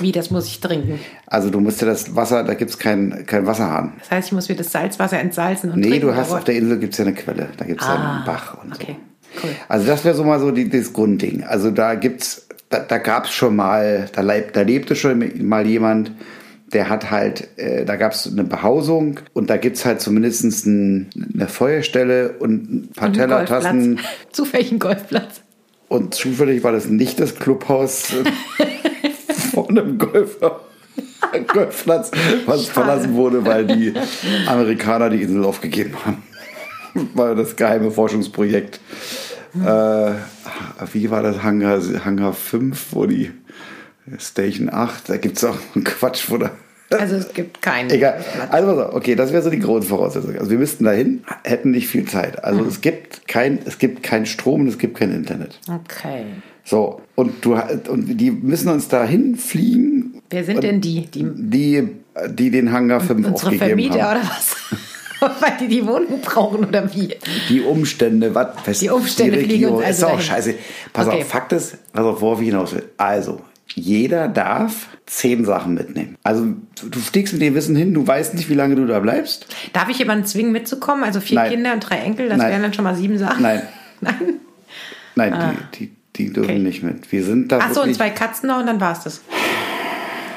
Speaker 2: Wie, das muss ich trinken.
Speaker 1: Also du musst ja das Wasser, da gibt es keinen kein Wasserhahn.
Speaker 2: Das heißt, ich muss mir das Salzwasser entsalzen und
Speaker 1: Nee,
Speaker 2: trinken.
Speaker 1: du hast auf der Insel gibt es ja eine Quelle. Da gibt es ja
Speaker 2: Ah,
Speaker 1: einen Bach und
Speaker 2: okay,
Speaker 1: so.
Speaker 2: Cool.
Speaker 1: Also das wäre so mal so die, das Grundding. Also da gibt's, da, da gab es schon mal, da, leib, da lebte schon mal jemand, der hat halt, äh, da gab es eine Behausung und da gibt's halt zumindest ein, eine Feuerstelle und ein paar
Speaker 2: Und
Speaker 1: Tellertassen.
Speaker 2: Zufällig Golfplatz.
Speaker 1: Und zufällig war das nicht das Clubhaus äh, von einem Golfer. Golfplatz, was
Speaker 2: Schade.
Speaker 1: verlassen wurde, weil die Amerikaner die Insel aufgegeben haben. War das geheime Forschungsprojekt. Äh, wie war das Hangar, Hangar 5, wo die Station 8, da gibt es auch einen Quatsch, wo da.
Speaker 2: Also es gibt keinen
Speaker 1: Egal. Also pass auf, okay, das wäre so die Grundvoraussetzung. Also wir müssten dahin, hätten nicht viel Zeit. Also
Speaker 2: Mhm.
Speaker 1: es gibt kein, es gibt kein Strom und es gibt kein Internet.
Speaker 2: Okay.
Speaker 1: So, und du und die müssen uns dahin fliegen.
Speaker 2: Wer sind denn die? Die
Speaker 1: Die, die den Hangar 5
Speaker 2: unsere
Speaker 1: aufgegeben
Speaker 2: Vermieter
Speaker 1: haben.
Speaker 2: oder was? Weil die die Wohnung brauchen oder wie?
Speaker 1: Die Umstände, was was-
Speaker 2: Die Umstände fliegen
Speaker 1: Regierung,
Speaker 2: also
Speaker 1: Ist auch
Speaker 2: dahin.
Speaker 1: scheiße. Pass
Speaker 2: Okay.
Speaker 1: auf, Fakt ist, pass auf, worauf ich hinaus will. Also, jeder darf zehn Sachen mitnehmen. Also du fliegst mit dem Wissen hin, du weißt nicht, wie lange du da bleibst.
Speaker 2: Darf ich jemanden zwingen mitzukommen? Also vier
Speaker 1: Nein.
Speaker 2: Kinder und drei Enkel, das
Speaker 1: Nein.
Speaker 2: wären dann schon mal sieben Sachen.
Speaker 1: Nein,
Speaker 2: Nein.
Speaker 1: nein, die, die, die dürfen
Speaker 2: Okay.
Speaker 1: nicht mit. Wir sind da
Speaker 2: Ach so, und zwei Katzen noch und dann war's das.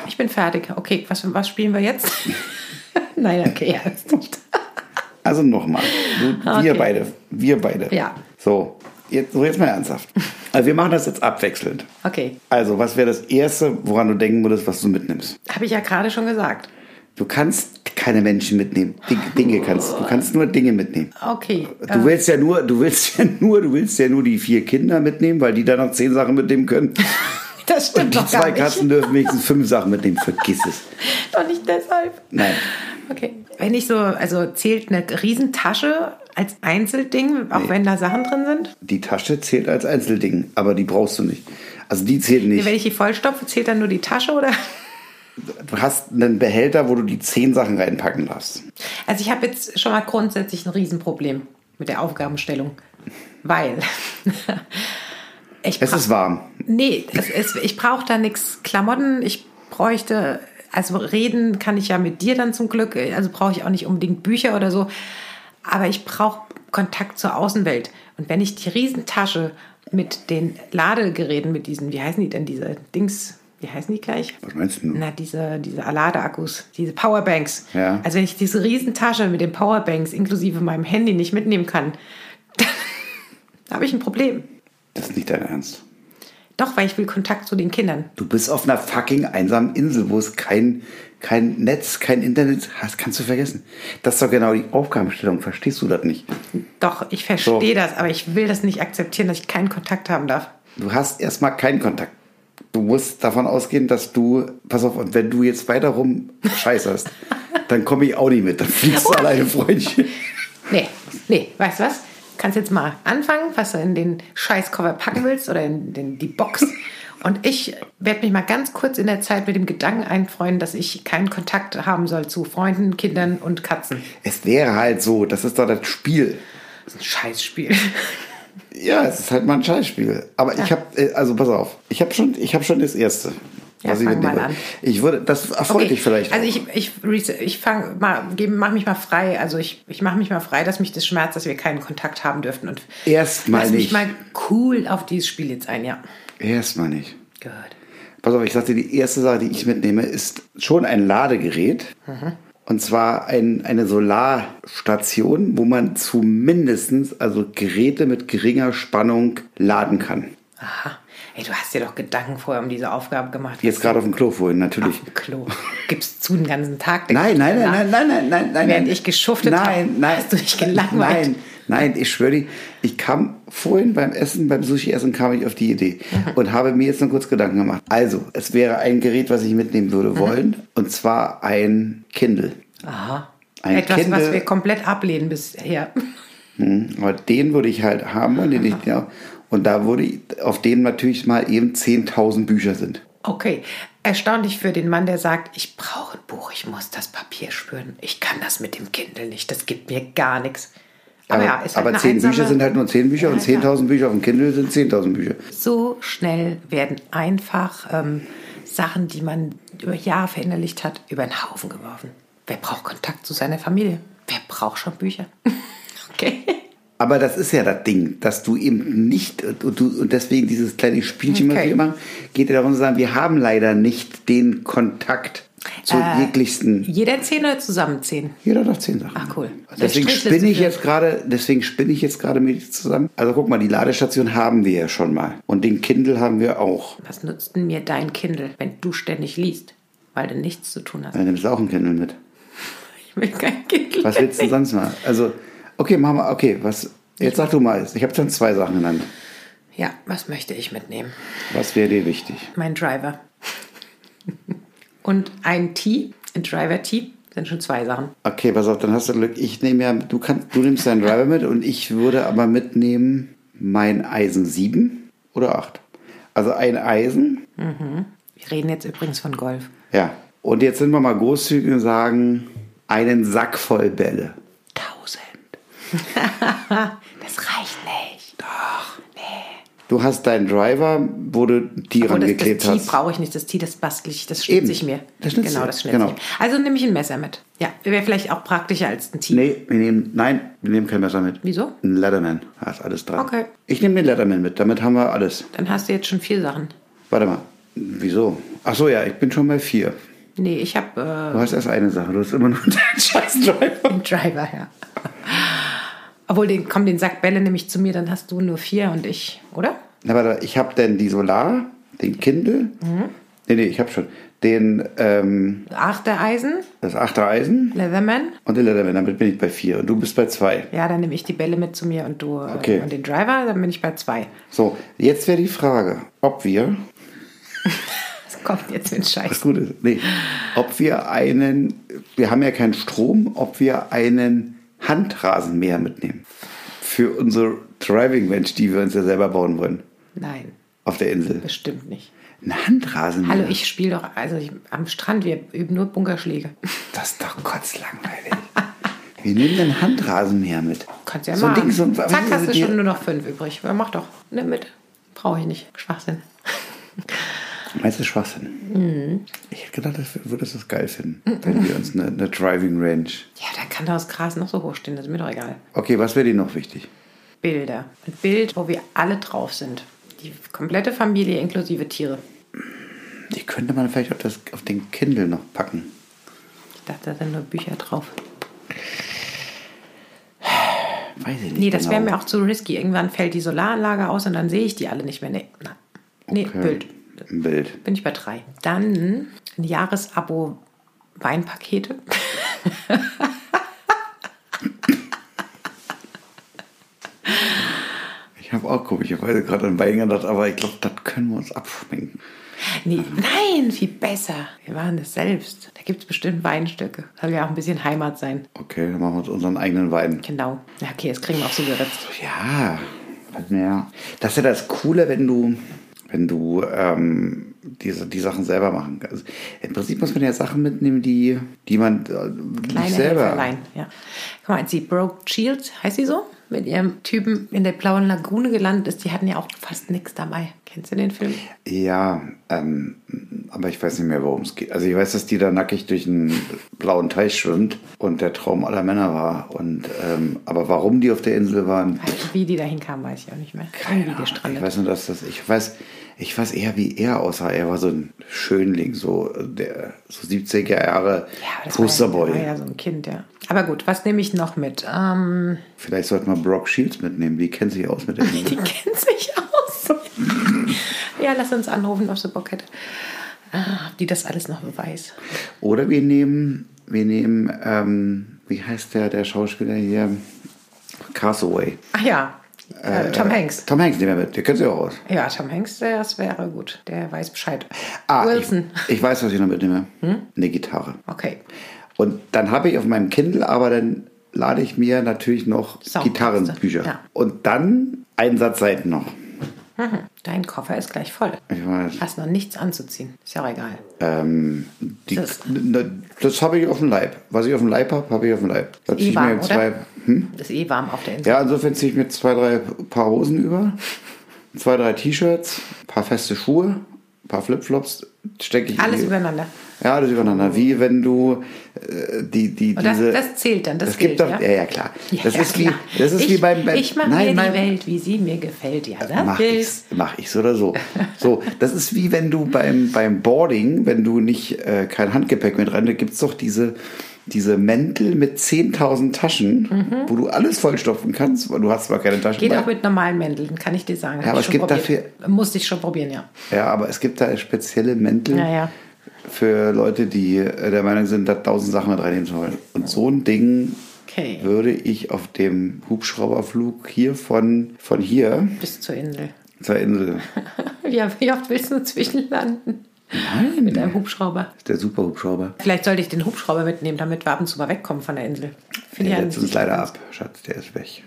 Speaker 2: Ich bin fertig. Okay, was, was spielen wir jetzt? Nein, okay, ja, ist nicht.
Speaker 1: Also nochmal, wir
Speaker 2: Okay.
Speaker 1: beide, wir beide.
Speaker 2: Ja.
Speaker 1: So, jetzt, so jetzt mal ernsthaft. Also wir machen das jetzt abwechselnd.
Speaker 2: Okay,
Speaker 1: Also, was wäre das Erste, woran du denken würdest, was du mitnimmst?
Speaker 2: habe ich ja gerade schon gesagt.
Speaker 1: Du kannst keine Menschen mitnehmen. Ding- Dinge kannst du. kannst nur Dinge mitnehmen.
Speaker 2: Okay.
Speaker 1: Du willst ja nur, du willst ja nur, du willst ja nur die vier Kinder mitnehmen, weil die dann noch zehn Sachen mitnehmen können.
Speaker 2: das stimmt
Speaker 1: Und die
Speaker 2: doch
Speaker 1: zwei. Katzen dürfen wenigstens fünf Sachen mitnehmen. Vergiss es.
Speaker 2: Doch nicht deshalb.
Speaker 1: Nein.
Speaker 2: Okay. Wenn ich so, also zählt eine Riesentasche als Einzelding, auch
Speaker 1: Nee.
Speaker 2: wenn da Sachen drin sind?
Speaker 1: Die Tasche zählt als Einzelding, aber die brauchst du nicht. Also die zählt nicht.
Speaker 2: Wenn ich die vollstopfe, zählt dann nur die Tasche oder?
Speaker 1: Du hast einen Behälter, wo du die zehn Sachen reinpacken darfst.
Speaker 2: Also ich habe jetzt schon mal grundsätzlich ein Riesenproblem mit der Aufgabenstellung, weil ich
Speaker 1: Es ist warm.
Speaker 2: Nee, es, es, ich brauche da nichts Klamotten. Ich bräuchte, also reden kann ich ja mit dir dann zum Glück. Also brauche ich auch nicht unbedingt Bücher oder so. Aber ich brauche Kontakt zur Außenwelt. Und wenn ich die Riesentasche mit den Ladegeräten, mit diesen, wie heißen die denn, diese Dings, wie heißen die gleich?
Speaker 1: Was meinst du?
Speaker 2: Na, diese, diese Ladeakkus, diese Powerbanks.
Speaker 1: Ja.
Speaker 2: Also wenn ich diese Riesentasche mit den Powerbanks inklusive meinem Handy nicht mitnehmen kann, dann habe ich ein Problem.
Speaker 1: Das ist nicht dein Ernst.
Speaker 2: Doch, weil ich will Kontakt zu den Kindern.
Speaker 1: Du bist auf einer fucking einsamen Insel, wo es kein, kein Netz, kein Internet hast. Kannst du vergessen. Das ist doch genau die Aufgabenstellung. Verstehst du das nicht?
Speaker 2: Doch, ich verstehe
Speaker 1: So.
Speaker 2: das, aber ich will das nicht akzeptieren, dass ich keinen Kontakt haben darf.
Speaker 1: Du hast erstmal keinen Kontakt. Du musst davon ausgehen, dass du, pass auf, und wenn du jetzt weiter rum scheißerst, dann komme ich auch nicht mit. Dann fliegst du alleine, Freundchen.
Speaker 2: Nee, nee, weißt du was? Kannst jetzt mal anfangen, was du in den Scheißkoffer packen willst oder in den, die Box. Und ich werde mich mal ganz kurz in der Zeit mit dem Gedanken einfreuen, dass ich keinen Kontakt haben soll zu Freunden, Kindern und Katzen.
Speaker 1: Es wäre halt so, das ist doch das Spiel.
Speaker 2: Das ist ein Scheißspiel.
Speaker 1: Ja, es ist halt mal ein Scheißspiel. Aber ich habe, also pass auf, ich habe schon, ich habe schon das erste.
Speaker 2: Ja,
Speaker 1: ich
Speaker 2: fang mal an.
Speaker 1: Ich würde, das erfreut dich vielleicht.
Speaker 2: Also
Speaker 1: auch.
Speaker 2: ich, ich, ich fang mal, gebe, mach mich mal frei. Also ich, ich mache mich mal frei, dass mich das schmerzt, dass wir keinen Kontakt haben dürften. Und
Speaker 1: Erstmal
Speaker 2: lass mich mal cool auf dieses Spiel jetzt ein, ja.
Speaker 1: Erstmal nicht.
Speaker 2: Gut.
Speaker 1: Pass auf, ich sagte, die erste Sache, die ich mitnehme, ist schon ein Ladegerät. Und zwar ein, eine Solarstation, wo man zumindestens also Geräte mit geringer Spannung laden kann.
Speaker 2: Aha. Ey, du hast dir doch Gedanken vorher um diese Aufgabe gemacht.
Speaker 1: Jetzt gerade auf dem Klo vorhin, natürlich.
Speaker 2: Auf dem Klo. Gibst zu den ganzen Tag.
Speaker 1: Nein, nein, nein, nein, nein, nein, nein, nein.
Speaker 2: Während
Speaker 1: nein.
Speaker 2: ich geschuftet
Speaker 1: nein,
Speaker 2: hab,
Speaker 1: nein,
Speaker 2: hast du dich gelangweilt.
Speaker 1: Nein, nein, ich schwöre dir, ich kam vorhin beim Essen, beim Sushi-Essen kam ich auf die Idee
Speaker 2: Mhm.
Speaker 1: und habe mir jetzt noch kurz Gedanken gemacht. Also, es wäre ein Gerät, was ich mitnehmen
Speaker 2: Mhm.
Speaker 1: würde wollen, und zwar ein Kindle.
Speaker 2: Aha.
Speaker 1: Ein
Speaker 2: Etwas, was
Speaker 1: Kindle-
Speaker 2: wir komplett ablehnen bisher.
Speaker 1: Aber den würde ich halt haben wollen, den ich, ja, und da würde ich, auf dem natürlich mal eben 10.000 Bücher sind.
Speaker 2: Okay. Erstaunlich für den Mann, der sagt, ich brauche ein Buch, ich muss das Papier spüren. Ich kann das mit dem Kindle nicht, das gibt mir gar nichts. Aber,
Speaker 1: Aber,
Speaker 2: ja, ist halt
Speaker 1: aber 10
Speaker 2: einsame-
Speaker 1: Bücher sind halt nur 10 Bücher und
Speaker 2: Ja, ja.
Speaker 1: 10.000 Bücher auf dem Kindle sind 10.000 Bücher.
Speaker 2: So schnell werden einfach ähm, Sachen, die man über Jahre verinnerlicht hat, über den Haufen geworfen. Wer braucht Kontakt zu seiner Familie? Wer braucht schon Bücher? okay.
Speaker 1: Aber das ist ja das Ding, dass du eben nicht, und, du, und deswegen dieses kleine Spielchen, was
Speaker 2: Okay.
Speaker 1: wir machen, geht ja darum zu sagen, wir haben leider nicht den Kontakt zu
Speaker 2: Äh,
Speaker 1: jeglichsten.
Speaker 2: Jeder zehn oder zusammen zehn?
Speaker 1: Jeder doch zehn Sachen.
Speaker 2: Ach, cool.
Speaker 1: Deswegen
Speaker 2: Der Strichliste
Speaker 1: spinne ich jetzt gerade, deswegen spinne ich jetzt gerade mit dir zusammen. Also guck mal, die Ladestation haben wir ja schon mal. Und den Kindle haben wir auch.
Speaker 2: Was nutzt denn mir dein Kindle, wenn du ständig liest? Weil du nichts zu tun hast.
Speaker 1: Dann nimmst du auch einen Kindle mit.
Speaker 2: Ich will kein Kindle.
Speaker 1: Was willst du sonst mal? Also, okay, wir, okay, was, jetzt sag du mal, ich habe schon zwei Sachen genannt.
Speaker 2: Ja, was möchte ich mitnehmen?
Speaker 1: Was wäre dir wichtig?
Speaker 2: Mein Driver. Und ein Tee, ein Driver-Tee, sind schon zwei Sachen.
Speaker 1: Okay, pass auf, dann hast du Glück. Ich nehme ja, du kannst, du nimmst deinen Driver mit und ich würde aber mitnehmen mein Eisen 7 oder 8. Also ein Eisen,
Speaker 2: Wir reden jetzt übrigens von Golf.
Speaker 1: ja. Und jetzt sind wir mal großzügig und sagen, einen Sack voll Bälle.
Speaker 2: Das reicht nicht. Doch. Nee.
Speaker 1: Du hast deinen Driver, wo du Tiere
Speaker 2: Aber das,
Speaker 1: geklebt
Speaker 2: das Tee
Speaker 1: hast.
Speaker 2: brauche ich nicht, das Tee, das bastel ich, das schnitze ich mir.
Speaker 1: Das
Speaker 2: genau, das schnitze
Speaker 1: Genau.
Speaker 2: ich. Also nehme ich ein Messer mit. Ja, wäre vielleicht auch praktischer als ein Tee.
Speaker 1: Nee, wir nehmen, nein, wir nehmen kein Messer mit.
Speaker 2: Wieso?
Speaker 1: Ein Leatherman. Da ist alles dran.
Speaker 2: Okay.
Speaker 1: Ich nehme den Leatherman mit, damit haben wir alles.
Speaker 2: Dann hast du jetzt schon vier Sachen.
Speaker 1: Warte mal. Wieso? Ach so, ja, ich bin schon bei vier.
Speaker 2: Nee, ich habe
Speaker 1: Du hast erst eine Sache. Du hast immer nur deinen scheiß Driver.
Speaker 2: äh, einen Driver, ja. Obwohl, den, komm, den Sack Bälle nehme ich zu mir, dann hast du nur vier und ich, oder?
Speaker 1: Na, warte, ich habe denn die Solar, den Kindle.
Speaker 2: Mhm.
Speaker 1: Nee, nee, ich habe schon. Den, ähm,
Speaker 2: Achtereisen,
Speaker 1: das achte Eisen
Speaker 2: Leatherman.
Speaker 1: und den Leatherman. Damit bin ich bei vier. Und du bist bei zwei.
Speaker 2: Ja, dann nehme ich die Bälle mit zu mir und du äh,
Speaker 1: Okay.
Speaker 2: und den Driver, dann bin ich bei zwei.
Speaker 1: So, jetzt wäre die Frage, ob wir,
Speaker 2: Was kommt jetzt mit Scheiß?
Speaker 1: was gut ist, nee, ob wir einen, wir haben ja keinen Strom, ob wir einen Handrasenmäher mitnehmen. Für unsere Driving Range, die wir uns ja selber bauen wollen.
Speaker 2: Nein,
Speaker 1: Auf der Insel.
Speaker 2: bestimmt nicht.
Speaker 1: Ein Handrasenmäher?
Speaker 2: Hallo, ich spiele doch, also ich, am Strand, wir üben nur Bunkerschläge.
Speaker 1: Das ist doch kotzlangweilig. Wir nehmen den Handrasenmäher mit.
Speaker 2: Kannst ja
Speaker 1: so
Speaker 2: machen.
Speaker 1: Ding, so ein,
Speaker 2: Zack, hast du schon nur noch fünf übrig. Ja, mach doch, nimm mit. Brauche ich nicht. Schwachsinn.
Speaker 1: Meinst du Schwachsinn?
Speaker 2: Mhm.
Speaker 1: Ich hätte gedacht, das würdest du das geil finden, wenn wir uns eine, eine Driving Range.
Speaker 2: Ja, da kann das Gras noch so hoch stehen, das ist mir doch egal.
Speaker 1: Okay, was wäre dir noch wichtig?
Speaker 2: Bilder. Ein Bild, wo wir alle drauf sind. Die komplette Familie inklusive Tiere.
Speaker 1: Die könnte man vielleicht auf, das, auf den Kindle noch packen.
Speaker 2: Ich dachte, da sind nur Bücher drauf.
Speaker 1: Weiß ich nicht.
Speaker 2: Nee, das
Speaker 1: genau.
Speaker 2: wäre mir auch zu risky. Irgendwann fällt die Solaranlage aus und dann sehe ich die alle nicht mehr. Nee, nein. nee
Speaker 1: Okay.
Speaker 2: Bild.
Speaker 1: Ein Bild.
Speaker 2: Bin ich bei drei. Dann ein Jahresabo Weinpakete.
Speaker 1: Ich habe auch komischerweise gerade an Wein gedacht, aber ich glaube, das können wir uns abschminken.
Speaker 2: Nee, nein, viel besser. Wir machen das selbst. Da gibt es bestimmt Weinstücke. Soll ja auch ein bisschen Heimat sein.
Speaker 1: Okay, dann machen wir uns unseren eigenen Wein.
Speaker 2: Genau. Okay, das kriegen wir auch so geritzt.
Speaker 1: Ja. Das ist ja das Coole, wenn du, wenn du ähm, diese, die Sachen selber machen kannst. Im Prinzip muss man ja Sachen mitnehmen, die, die man äh, nicht selber.
Speaker 2: Helferlein, ja. Guck mal, die Broke Shields, heißt sie so? Mit ihrem Typen in der blauen Lagune gelandet ist, die hatten ja auch fast nichts dabei. Kennst du den Film?
Speaker 1: Ja, ähm, aber ich weiß nicht mehr, worum es geht. Also ich weiß, dass die da nackig durch einen blauen Teich schwimmt und der Traum aller Männer war. Und ähm, aber warum die auf der Insel waren,
Speaker 2: Wie die dahin kamen, weiß ich auch nicht mehr. Irgendwie
Speaker 1: ich
Speaker 2: gestrandet.
Speaker 1: weiß nur, dass das. Ich weiß, ich weiß eher, wie er aussah. Er war so ein Schönling, so der so 70er Jahre
Speaker 2: Ja, aber das war ja,
Speaker 1: Posterboy.
Speaker 2: war ja so ein Kind, ja. Aber gut, was nehme ich noch mit? Ähm,
Speaker 1: Vielleicht sollte man Brock Shields mitnehmen. Die kennt sich aus mit der
Speaker 2: die kennt sich aus. ja, lass uns anrufen, ob sie Bock hätte. Ah, die das alles noch weiß.
Speaker 1: Oder wir nehmen, wir nehmen, ähm, wie heißt der, der Schauspieler hier? Castaway.
Speaker 2: Ach ja, äh, Tom Hanks.
Speaker 1: Tom Hanks mit. Der kennt sich auch aus.
Speaker 2: Ja, Tom Hanks, das wäre gut. Der weiß Bescheid.
Speaker 1: Ah,
Speaker 2: Wilson.
Speaker 1: Ich, ich weiß, was ich noch mitnehme. Eine Gitarre.
Speaker 2: Okay.
Speaker 1: Und dann habe ich auf meinem Kindle, aber dann lade ich mir natürlich noch. Gitarrenbücher.
Speaker 2: Ja.
Speaker 1: Und dann einen Satz Seiten noch.
Speaker 2: Mhm. Dein Koffer ist gleich voll.
Speaker 1: Ich weiß.
Speaker 2: Hast noch nichts anzuziehen. Ist ja auch egal.
Speaker 1: Ähm, die,
Speaker 2: Das-
Speaker 1: das das habe ich auf dem Leib. Was ich auf dem Leib habe, habe ich auf dem Leib. Da ziehe
Speaker 2: Eh warm, oder?
Speaker 1: zwei. Hm?
Speaker 2: Ist eh warm auf der Insel.
Speaker 1: Ja, insofern ziehe ich mir zwei, drei Paar Hosen über, zwei, drei T-Shirts, paar feste Schuhe, paar Flipflops, stecke ich
Speaker 2: Alles
Speaker 1: die-
Speaker 2: übereinander.
Speaker 1: Ja, alles übereinander. Wie wenn du äh, die, die,
Speaker 2: das,
Speaker 1: diese.
Speaker 2: das zählt dann, das
Speaker 1: es gibt
Speaker 2: gilt,
Speaker 1: doch,
Speaker 2: ja?
Speaker 1: ja, ja, klar.
Speaker 2: Ja,
Speaker 1: das
Speaker 2: ja,
Speaker 1: ist wie,
Speaker 2: klar.
Speaker 1: das ist
Speaker 2: ich,
Speaker 1: wie beim, beim
Speaker 2: Ich mache mir
Speaker 1: nein,
Speaker 2: die Welt, wie sie mir gefällt. Ja, das
Speaker 1: Mach
Speaker 2: gilt.
Speaker 1: ich's, mach ich's oder so. So, das ist wie wenn du beim, beim Boarding, wenn du nicht äh, kein Handgepäck mit rein, da gibt's doch diese, diese Mäntel mit 10.000 Taschen, wo du alles vollstopfen kannst, weil du hast zwar keine Taschen.
Speaker 2: Mhm. Geht
Speaker 1: bei.
Speaker 2: auch mit normalen Mänteln, kann ich dir sagen.
Speaker 1: Ja, aber
Speaker 2: ich
Speaker 1: es gibt
Speaker 2: probiert. Musste ich schon probieren, ja.
Speaker 1: Ja, aber es gibt da spezielle Mäntel
Speaker 2: Ja, ja.
Speaker 1: Für Leute, die äh, der Meinung sind, da tausend Sachen mit reinnehmen zu wollen. Und so ein Ding
Speaker 2: Okay.
Speaker 1: würde ich auf dem Hubschrauberflug hier von, von hier
Speaker 2: Bis zur Insel.
Speaker 1: zur Insel,
Speaker 2: Ja, wie oft willst du zwischenlanden?
Speaker 1: Nein.
Speaker 2: Mit einem Hubschrauber.
Speaker 1: das ist der Superhubschrauber.
Speaker 2: Vielleicht sollte ich den Hubschrauber mitnehmen, damit wir ab und zu mal wegkommen von der Insel. Finde
Speaker 1: Der setzt uns leider ab, Schatz, der ist weg.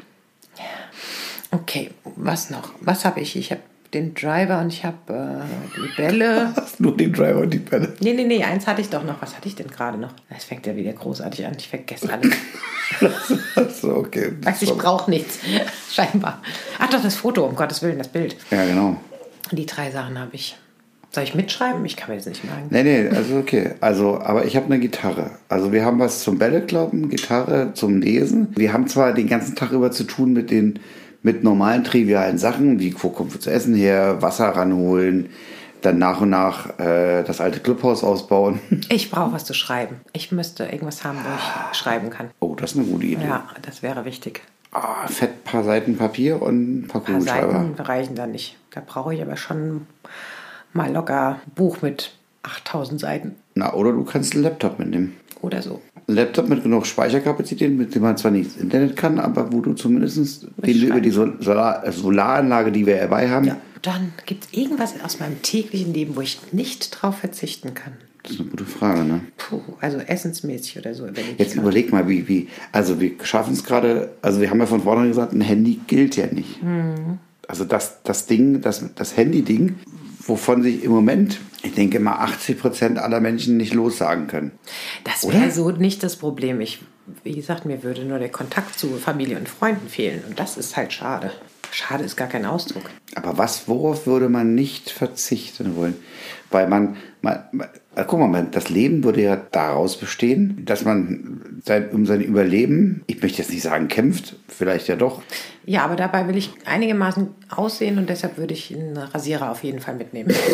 Speaker 2: Okay, was noch? Was habe ich? Ich habe den Driver und ich habe äh, die Bälle.
Speaker 1: Hast nur den Driver und die Bälle.
Speaker 2: Nee, nee, nee, eins hatte ich doch noch. Was hatte ich denn gerade noch? Es fängt ja wieder großartig an. Ich vergesse alles.
Speaker 1: Achso, okay.
Speaker 2: Weißt ich brauche nichts. Scheinbar. Ach doch, das Foto, um Gottes Willen, das Bild.
Speaker 1: Ja, genau.
Speaker 2: Die drei Sachen habe ich. Soll ich mitschreiben? Ich kann mir das nicht merken.
Speaker 1: Nee, nee, also okay. Also, aber ich habe eine Gitarre. Also wir haben was zum Bällekloppen, Gitarre zum Lesen. Wir haben zwar den ganzen Tag über zu tun mit den mit normalen trivialen Sachen, wie wo kommt zu essen her, Wasser ranholen, dann nach und nach äh, das alte Clubhaus ausbauen.
Speaker 2: Ich brauche was zu schreiben. Ich müsste irgendwas haben, wo ich schreiben kann.
Speaker 1: Oh, das ist eine gute Idee.
Speaker 2: Ja, das wäre wichtig.
Speaker 1: Ah, fett paar Seiten Papier und ein paar
Speaker 2: paar. Seiten reichen da nicht. Da brauche ich aber schon mal locker ein Buch mit 8000 Seiten
Speaker 1: Na, oder du kannst einen Laptop mitnehmen.
Speaker 2: oder so.
Speaker 1: Ein Laptop mit genug Speicherkapazität, mit dem man zwar nicht ins Internet kann, aber wo du zumindest den über die Sol- Solar äh, Solaranlage, die wir dabei haben,
Speaker 2: Ja. Dann gibt es irgendwas aus meinem täglichen Leben, wo ich nicht drauf verzichten kann.
Speaker 1: das ist eine gute Frage, ne?
Speaker 2: Puh, also essensmäßig oder so.
Speaker 1: Jetzt überleg mal, wie, wie, also wir schaffen es gerade, also wir haben ja von vornherein gesagt, ein Handy gilt ja nicht.
Speaker 2: Mhm.
Speaker 1: Also das, das Ding, das, das Handy-Ding, wovon sich im Moment, ich denke mal, 80 Prozent aller Menschen nicht lossagen können.
Speaker 2: Das wäre so nicht das Problem. Ich, wie gesagt, mir würde nur der Kontakt zu Familie und Freunden fehlen. Und das ist halt schade. Schade ist gar kein Ausdruck.
Speaker 1: Aber was, worauf würde man nicht verzichten wollen? Weil man, man, man äh, guck mal, das Leben würde ja daraus bestehen, dass man sein, um sein Überleben, ich möchte jetzt nicht sagen kämpft, vielleicht ja doch,
Speaker 2: Ja, aber dabei will ich einigermaßen aussehen und deshalb würde ich einen Rasierer auf jeden Fall mitnehmen.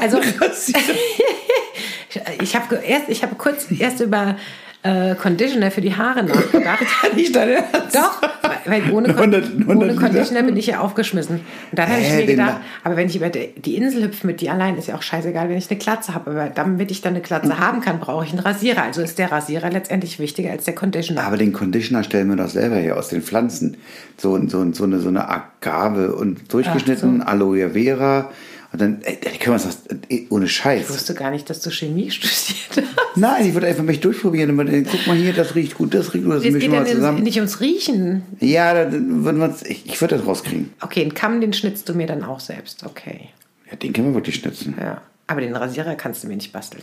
Speaker 2: also ich habe erst, ich habe kurz erst über äh, Conditioner für die Haare nachgedacht.
Speaker 1: nicht dein Ernst.
Speaker 2: Doch, weil ohne, Con
Speaker 1: 100 100
Speaker 2: ohne? Conditioner bin ich ja aufgeschmissen. Und dann habe ich mir gedacht,
Speaker 1: da-
Speaker 2: aber wenn ich über die Insel hüpfe mit die allein, ist ja auch scheißegal, wenn ich eine Glatze habe. Aber damit ich dann eine Glatze haben kann, brauche ich einen Rasierer. Also ist der Rasierer letztendlich wichtiger als der Conditioner.
Speaker 1: Aber den Conditioner stellen wir doch selber her aus den Pflanzen. So, so, so, eine, so eine Agave und durchgeschnitten, Aloe Vera. Und dann, ey, die können wir uns das, ey, ohne
Speaker 2: Ich
Speaker 1: Scheiß.
Speaker 2: wusste gar nicht, dass du Chemie studiert hast.
Speaker 1: Nein, ich würde einfach mich durchprobieren. Und dann, guck mal hier, das riecht gut, das riecht gut, das
Speaker 2: Es
Speaker 1: mischen
Speaker 2: geht
Speaker 1: wir
Speaker 2: ja
Speaker 1: mal zusammen.
Speaker 2: nicht ums Riechen.
Speaker 1: Ja, dann würden wir uns, ich, ich würde das rauskriegen.
Speaker 2: Okay, einen Kamm, den schnitzt du mir dann auch selbst. Okay.
Speaker 1: Ja, den können wir wirklich schnitzen.
Speaker 2: Ja. Aber den Rasierer kannst du mir nicht basteln.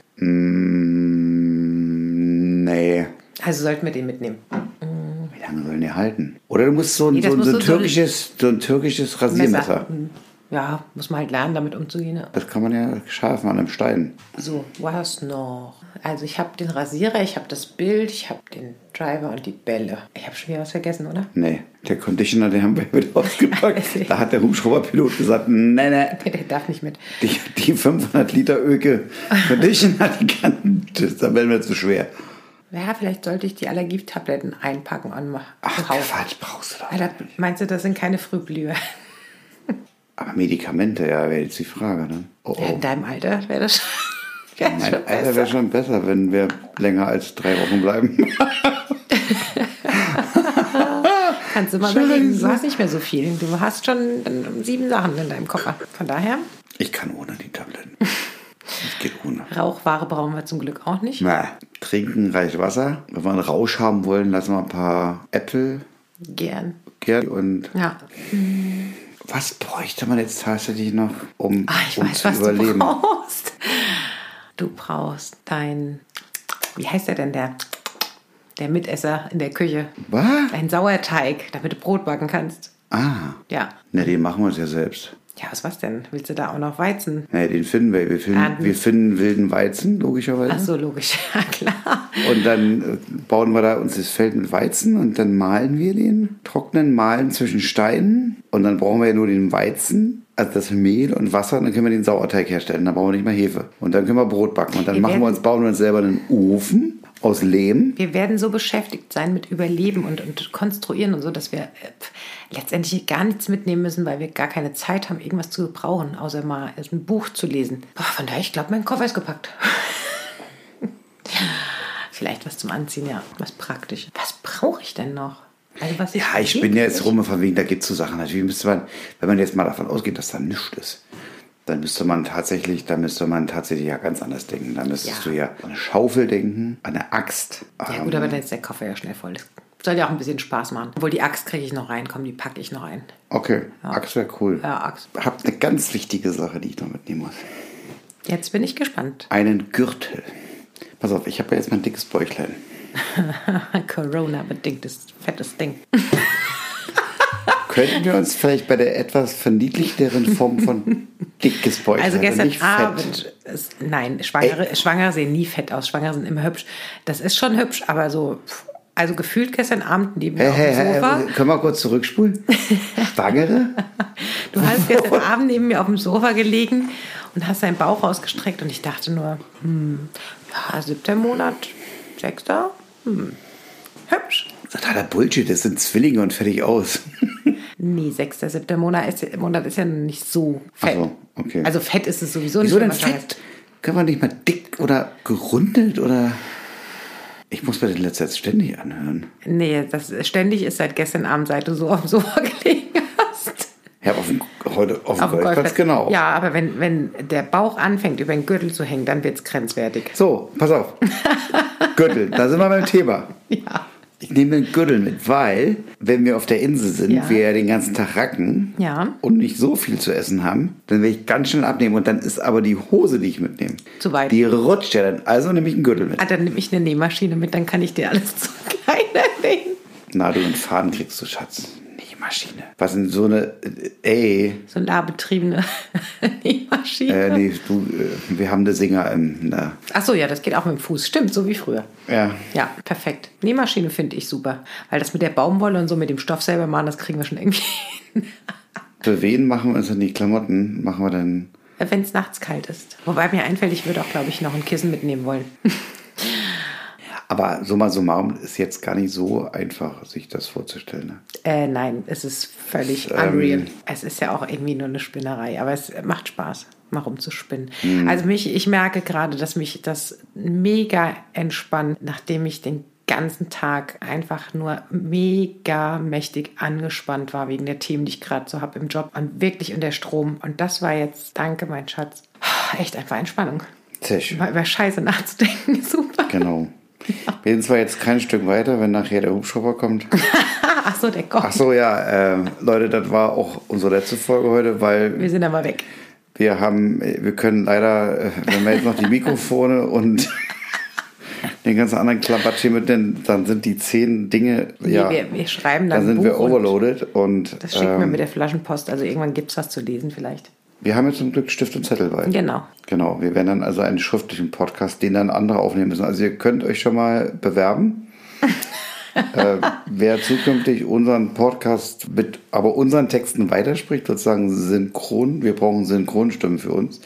Speaker 1: Mm, nee.
Speaker 2: Also sollten wir den mitnehmen.
Speaker 1: Wie lange sollen die halten? Oder du musst so ein,
Speaker 2: Nee,
Speaker 1: so, so, ein türkisches, so ein türkisches Rasiermesser.
Speaker 2: Hm. Ja, muss man halt lernen, damit umzugehen. Ja.
Speaker 1: Das kann man ja scharfen an einem Stein.
Speaker 2: So, was noch? Also ich habe den Rasierer, ich habe das Bild, ich habe den Driver und die Bälle. Ich habe schon wieder was vergessen, oder?
Speaker 1: Nee, der Conditioner, den haben wir wieder ausgepackt. da hat der Hubschrauberpilot gesagt, nee, nee,
Speaker 2: Der darf nicht mit.
Speaker 1: die, die 500 Liter Öke Conditioner, die kann, das, da werden wir zu schwer.
Speaker 2: Ja, vielleicht sollte ich die Allergietabletten einpacken und mal
Speaker 1: Ach. Quatsch, brauchst du doch
Speaker 2: Alter, meinst du, das sind keine Frühblüher?
Speaker 1: Aber Medikamente, ja, wäre jetzt die Frage. Ne? Oh,
Speaker 2: Ja,
Speaker 1: oh.
Speaker 2: in deinem Alter wäre das schon,
Speaker 1: Mein
Speaker 2: schon
Speaker 1: Alter
Speaker 2: besser.
Speaker 1: wäre schon besser, wenn wir länger als drei Wochen bleiben.
Speaker 2: Kannst du mal überlegen, du hast nicht mehr so viel. Du hast schon ähm, sieben Sachen in deinem Koffer. Von daher,
Speaker 1: Ich kann ohne die Tabletten. Das geht ohne.
Speaker 2: Rauchware brauchen wir zum Glück auch nicht.
Speaker 1: Na, trinken reicht Wasser. Wenn wir einen Rausch haben wollen, lassen wir ein paar Äpfel
Speaker 2: Gern.
Speaker 1: gern und
Speaker 2: Ja.
Speaker 1: Was bräuchte man jetzt tatsächlich noch, um,
Speaker 2: Ah, ich
Speaker 1: um
Speaker 2: weiß,
Speaker 1: zu
Speaker 2: was
Speaker 1: überleben?
Speaker 2: du brauchst. Du brauchst dein, wie heißt der denn, der, der Mitesser in der Küche?
Speaker 1: Was?
Speaker 2: Ein Sauerteig, damit du Brot backen kannst.
Speaker 1: Ah,
Speaker 2: Ja.
Speaker 1: ne, den machen wir uns ja selbst.
Speaker 2: Ja, was was denn? Willst du da auch noch Weizen?
Speaker 1: Ne, den finden wir. Wir finden, wir finden wilden Weizen, logischerweise.
Speaker 2: Ach so, logisch. Ja, klar.
Speaker 1: Und dann äh, bauen wir da uns das Feld mit Weizen und dann mahlen wir den, trocknen, mahlen zwischen Steinen und dann brauchen wir ja nur den Weizen, also das Mehl und Wasser und dann können wir den Sauerteig herstellen. Dann brauchen wir nicht mehr Hefe. Und dann können wir Brot backen und dann
Speaker 2: Wir
Speaker 1: machen wir uns, bauen wir uns selber einen Ofen aus Lehm.
Speaker 2: Wir werden so beschäftigt sein mit Überleben und, und Konstruieren und so, dass wir äh, letztendlich gar nichts mitnehmen müssen, weil wir gar keine Zeit haben, irgendwas zu gebrauchen, außer mal ein Buch zu lesen. Boah, von daher, ich glaube, mein Koffer ist gepackt. Vielleicht was zum Anziehen, ja. Was praktisch. Was brauche ich denn noch? Also was
Speaker 1: Ja, ich bin ja jetzt rum von wegen, da gibt es so Sachen. Natürlich müsste man, wenn man jetzt mal davon ausgeht, dass da nichts ist, dann müsste man tatsächlich, da müsste man tatsächlich ja ganz anders denken. Da müsstest
Speaker 2: Ja.
Speaker 1: du ja an eine Schaufel denken, an eine Axt.
Speaker 2: Ja
Speaker 1: ähm,
Speaker 2: gut, aber dann ist der Koffer ja schnell voll. Das Soll ja auch ein bisschen Spaß machen. Obwohl die Axt kriege ich noch rein. Komm, die packe ich noch ein.
Speaker 1: Okay, Axt wäre cool.
Speaker 2: Ja, Axt.
Speaker 1: Hab eine ganz wichtige Sache, die ich noch mitnehmen muss.
Speaker 2: Jetzt bin ich gespannt.
Speaker 1: Einen Gürtel. Pass auf, ich habe ja jetzt mein dickes Bäuchlein.
Speaker 2: Corona-bedingtes fettes Ding.
Speaker 1: Könnten wir uns vielleicht bei der etwas verniedlichteren Form von dickes Bäuchlein
Speaker 2: Also gestern
Speaker 1: nicht
Speaker 2: Abend, ist, nein, Schwangere, Schwangere sehen nie fett aus. Schwangere sind immer hübsch. Das ist schon hübsch, aber so, also gefühlt gestern Abend neben mir
Speaker 1: Hey,
Speaker 2: auf
Speaker 1: hey,
Speaker 2: dem Sofa.
Speaker 1: hey, können wir kurz zurückspulen? Schwangere?
Speaker 2: Du hast gestern Abend neben mir auf dem Sofa gelegen und hast deinen Bauch rausgestreckt und ich dachte nur, hm, ja, siebter Monat, sechster, hm, hübsch.
Speaker 1: Totaler Bullshit, das sind Zwillinge und fertig aus.
Speaker 2: Nee, sechster, siebter Monat ist, Monat ist ja nicht so fett.
Speaker 1: So, okay.
Speaker 2: Also fett ist es sowieso
Speaker 1: Wieso
Speaker 2: nicht.
Speaker 1: denn
Speaker 2: man schwanger
Speaker 1: fett? Können wir nicht mal dick oder gerundet oder... Ich muss mir den letzten Satz ständig anhören.
Speaker 2: Nee, das ständig ist seit gestern Abend, seit du so auf dem Sofa gelegen hast.
Speaker 1: Ja, auf dem, heute auf dem
Speaker 2: Auf
Speaker 1: Golfplatz. genau.
Speaker 2: Ja, aber wenn, wenn der Bauch anfängt, über den Gürtel zu hängen, dann wird es grenzwertig.
Speaker 1: So, pass auf. Gürtel, da sind wir beim Thema.
Speaker 2: Ja.
Speaker 1: Ich nehme den Gürtel mit, weil, wenn wir auf der Insel sind,
Speaker 2: Ja.
Speaker 1: wir ja den ganzen Tag racken
Speaker 2: Ja.
Speaker 1: und nicht so viel zu essen haben, dann werde ich ganz schnell abnehmen und dann ist aber die Hose, die ich mitnehme,
Speaker 2: Zu weit.
Speaker 1: die rutscht ja dann. Also nehme ich einen Gürtel mit.
Speaker 2: Ah, dann nehme ich eine Nähmaschine mit, dann kann ich dir alles zu kleiner nähen.
Speaker 1: Nadel und Faden kriegst du, Schatz. Nähmaschine. Was denn so eine, äh, ey,
Speaker 2: Solarbetriebene Nähmaschine.
Speaker 1: äh, nee, du, äh, wir haben eine Singer im, na,
Speaker 2: Ach so, ja, das geht auch mit dem Fuß. Stimmt, so wie früher.
Speaker 1: ja.
Speaker 2: Ja, perfekt. Nähmaschine finde ich super. Weil das mit der Baumwolle und so mit dem Stoff selber machen, das kriegen wir schon irgendwie hin.
Speaker 1: Für wen machen wir uns denn die Klamotten? Machen wir dann,
Speaker 2: Wenn es nachts kalt ist. Wobei mir einfällt, ich würde auch, glaube ich, noch ein Kissen mitnehmen wollen.
Speaker 1: aber summa summarum ist jetzt gar nicht so einfach, sich das vorzustellen. Ne?
Speaker 2: Äh, nein, es ist völlig
Speaker 1: Ähm.
Speaker 2: unreal. Es ist ja auch irgendwie nur eine Spinnerei, aber es macht Spaß, mal rumzuspinnen.
Speaker 1: Hm.
Speaker 2: Also mich, ich merke gerade, dass mich das mega entspannt, nachdem ich den ganzen Tag einfach nur mega mächtig angespannt war wegen der Themen, die ich gerade so habe im Job und wirklich und der Strom. Und das war jetzt, danke mein Schatz, echt einfach Entspannung.
Speaker 1: Sehr schön.
Speaker 2: Mal über Scheiße nachzudenken, super.
Speaker 1: Genau. Wir sind zwar jetzt kein Stück weiter, wenn nachher der Hubschrauber kommt.
Speaker 2: Ach so, der Gott.
Speaker 1: Ach so, ja, äh, Leute, das war auch unsere letzte Folge heute, weil
Speaker 2: Wir sind aber weg.
Speaker 1: wir haben, wir können leider, äh, wenn wir jetzt noch die Mikrofone und den ganzen anderen Klabatsch hier mitnehmen, dann sind die zehn Dinge,
Speaker 2: Nee,
Speaker 1: ja,
Speaker 2: wir, wir schreiben dann
Speaker 1: dann sind
Speaker 2: ein
Speaker 1: wir
Speaker 2: Buch und
Speaker 1: overloaded und
Speaker 2: Das schicken wir
Speaker 1: ähm,
Speaker 2: mit der Flaschenpost. Also irgendwann gibt es was zu lesen vielleicht.
Speaker 1: Wir haben jetzt zum Glück Stift und Zettel bei.
Speaker 2: Genau.
Speaker 1: Genau, wir werden dann also einen schriftlichen Podcast, den dann andere aufnehmen müssen. Also ihr könnt euch schon mal bewerben. äh, wer zukünftig unseren Podcast mit aber unseren Texten weiterspricht, sozusagen synchron, wir brauchen Synchronstimmen für uns,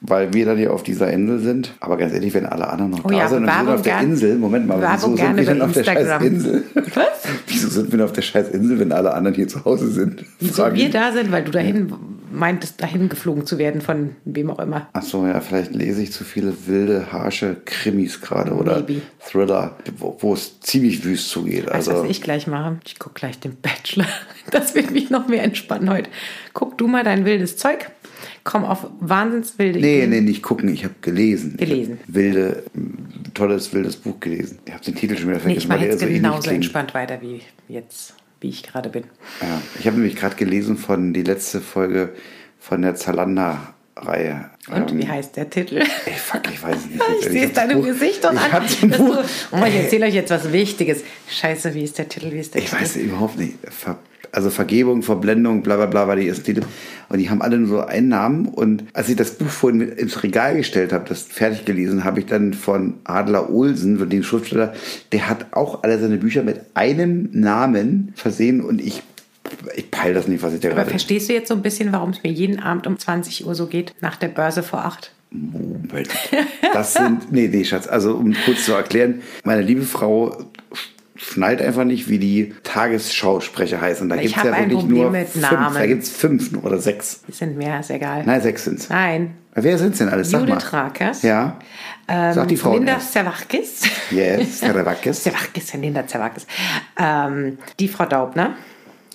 Speaker 1: weil wir dann hier auf dieser Insel sind. Aber ganz ehrlich, wenn alle anderen noch
Speaker 2: Oh
Speaker 1: da
Speaker 2: ja,
Speaker 1: sind und wir sind auf der Insel, Moment mal, wieso sind wir denn auf der scheiß
Speaker 2: Instagram.
Speaker 1: Insel?
Speaker 2: Was?
Speaker 1: wieso sind wir denn auf der scheiß Insel, wenn alle anderen hier zu Hause sind?
Speaker 2: Wieso wir da sind, weil du dahin meintest, dahin geflogen zu werden von wem auch immer.
Speaker 1: Ach so, ja, vielleicht lese ich zu viele wilde, harsche Krimis gerade oder
Speaker 2: Maybe.
Speaker 1: Thriller, wo, wo es ziemlich wüst zugeht.
Speaker 2: Du,
Speaker 1: Also,
Speaker 2: was ich gleich mache? Ich gucke gleich den Bachelor. Das wird mich noch mehr entspannen heute. Guck du mal dein wildes Zeug. Komm auf wahnsinnswilde
Speaker 1: nee,
Speaker 2: Ideen.
Speaker 1: nee, nicht gucken, ich habe gelesen.
Speaker 2: Gelesen.
Speaker 1: Hab wilde, tolles, wildes Buch gelesen. Ich habe den Titel schon wieder
Speaker 2: Nee, ich
Speaker 1: vergessen,
Speaker 2: mache jetzt genauso entspannt weiter wie jetzt, wie ich gerade bin.
Speaker 1: Ja, ich habe nämlich gerade gelesen von die letzte Folge von der Zalanda-Reihe.
Speaker 2: Und
Speaker 1: Ähm,
Speaker 2: wie heißt der Titel?
Speaker 1: Ey, fuck, ich weiß es nicht.
Speaker 2: Ich
Speaker 1: Ich
Speaker 2: sehe es deinem Gesicht und
Speaker 1: ich
Speaker 2: an. dass
Speaker 1: das
Speaker 2: du, oh, ich erzähle euch jetzt was Wichtiges. Scheiße, wie ist der Titel? Wie ist der
Speaker 1: Ich
Speaker 2: Titel?
Speaker 1: weiß überhaupt nicht. Ver also Vergebung, Verblendung, bla bla bla war die erste Titel. Und die haben alle nur so einen Namen. Und als ich das Buch vorhin ins Regal gestellt habe, das fertig gelesen, habe ich dann von Adler Olsen, von dem Schriftsteller, der hat auch alle seine Bücher mit einem Namen versehen und ich, ich peil das nicht, was ich da
Speaker 2: Aber
Speaker 1: gerade...
Speaker 2: verstehst du jetzt so ein bisschen, warum es mir jeden Abend um 20 Uhr so geht, nach der Börse vor 8?
Speaker 1: Moment. Das sind, nee, nee, Schatz, also um kurz zu erklären, meine liebe Frau schnallt einfach nicht, wie die Tagesschausprecher heißen. Da gibt's
Speaker 2: hab
Speaker 1: ja wirklich
Speaker 2: Problem
Speaker 1: nur
Speaker 2: mit
Speaker 1: fünf.
Speaker 2: Namen.
Speaker 1: Da gibt's fünf oder sechs.
Speaker 2: Die sind mehr, ist egal.
Speaker 1: Nein, sechs sind's.
Speaker 2: Nein.
Speaker 1: Wer sind's denn alles? Sag
Speaker 2: Judith
Speaker 1: mal.
Speaker 2: Rakers.
Speaker 1: Ja. Sag die Frau.
Speaker 2: Linda
Speaker 1: erst.
Speaker 2: Zerwachkis.
Speaker 1: Yes, Karawakis.
Speaker 2: Zerwachkis, Linda Zerwachkis. Ähm, die Frau Daubner.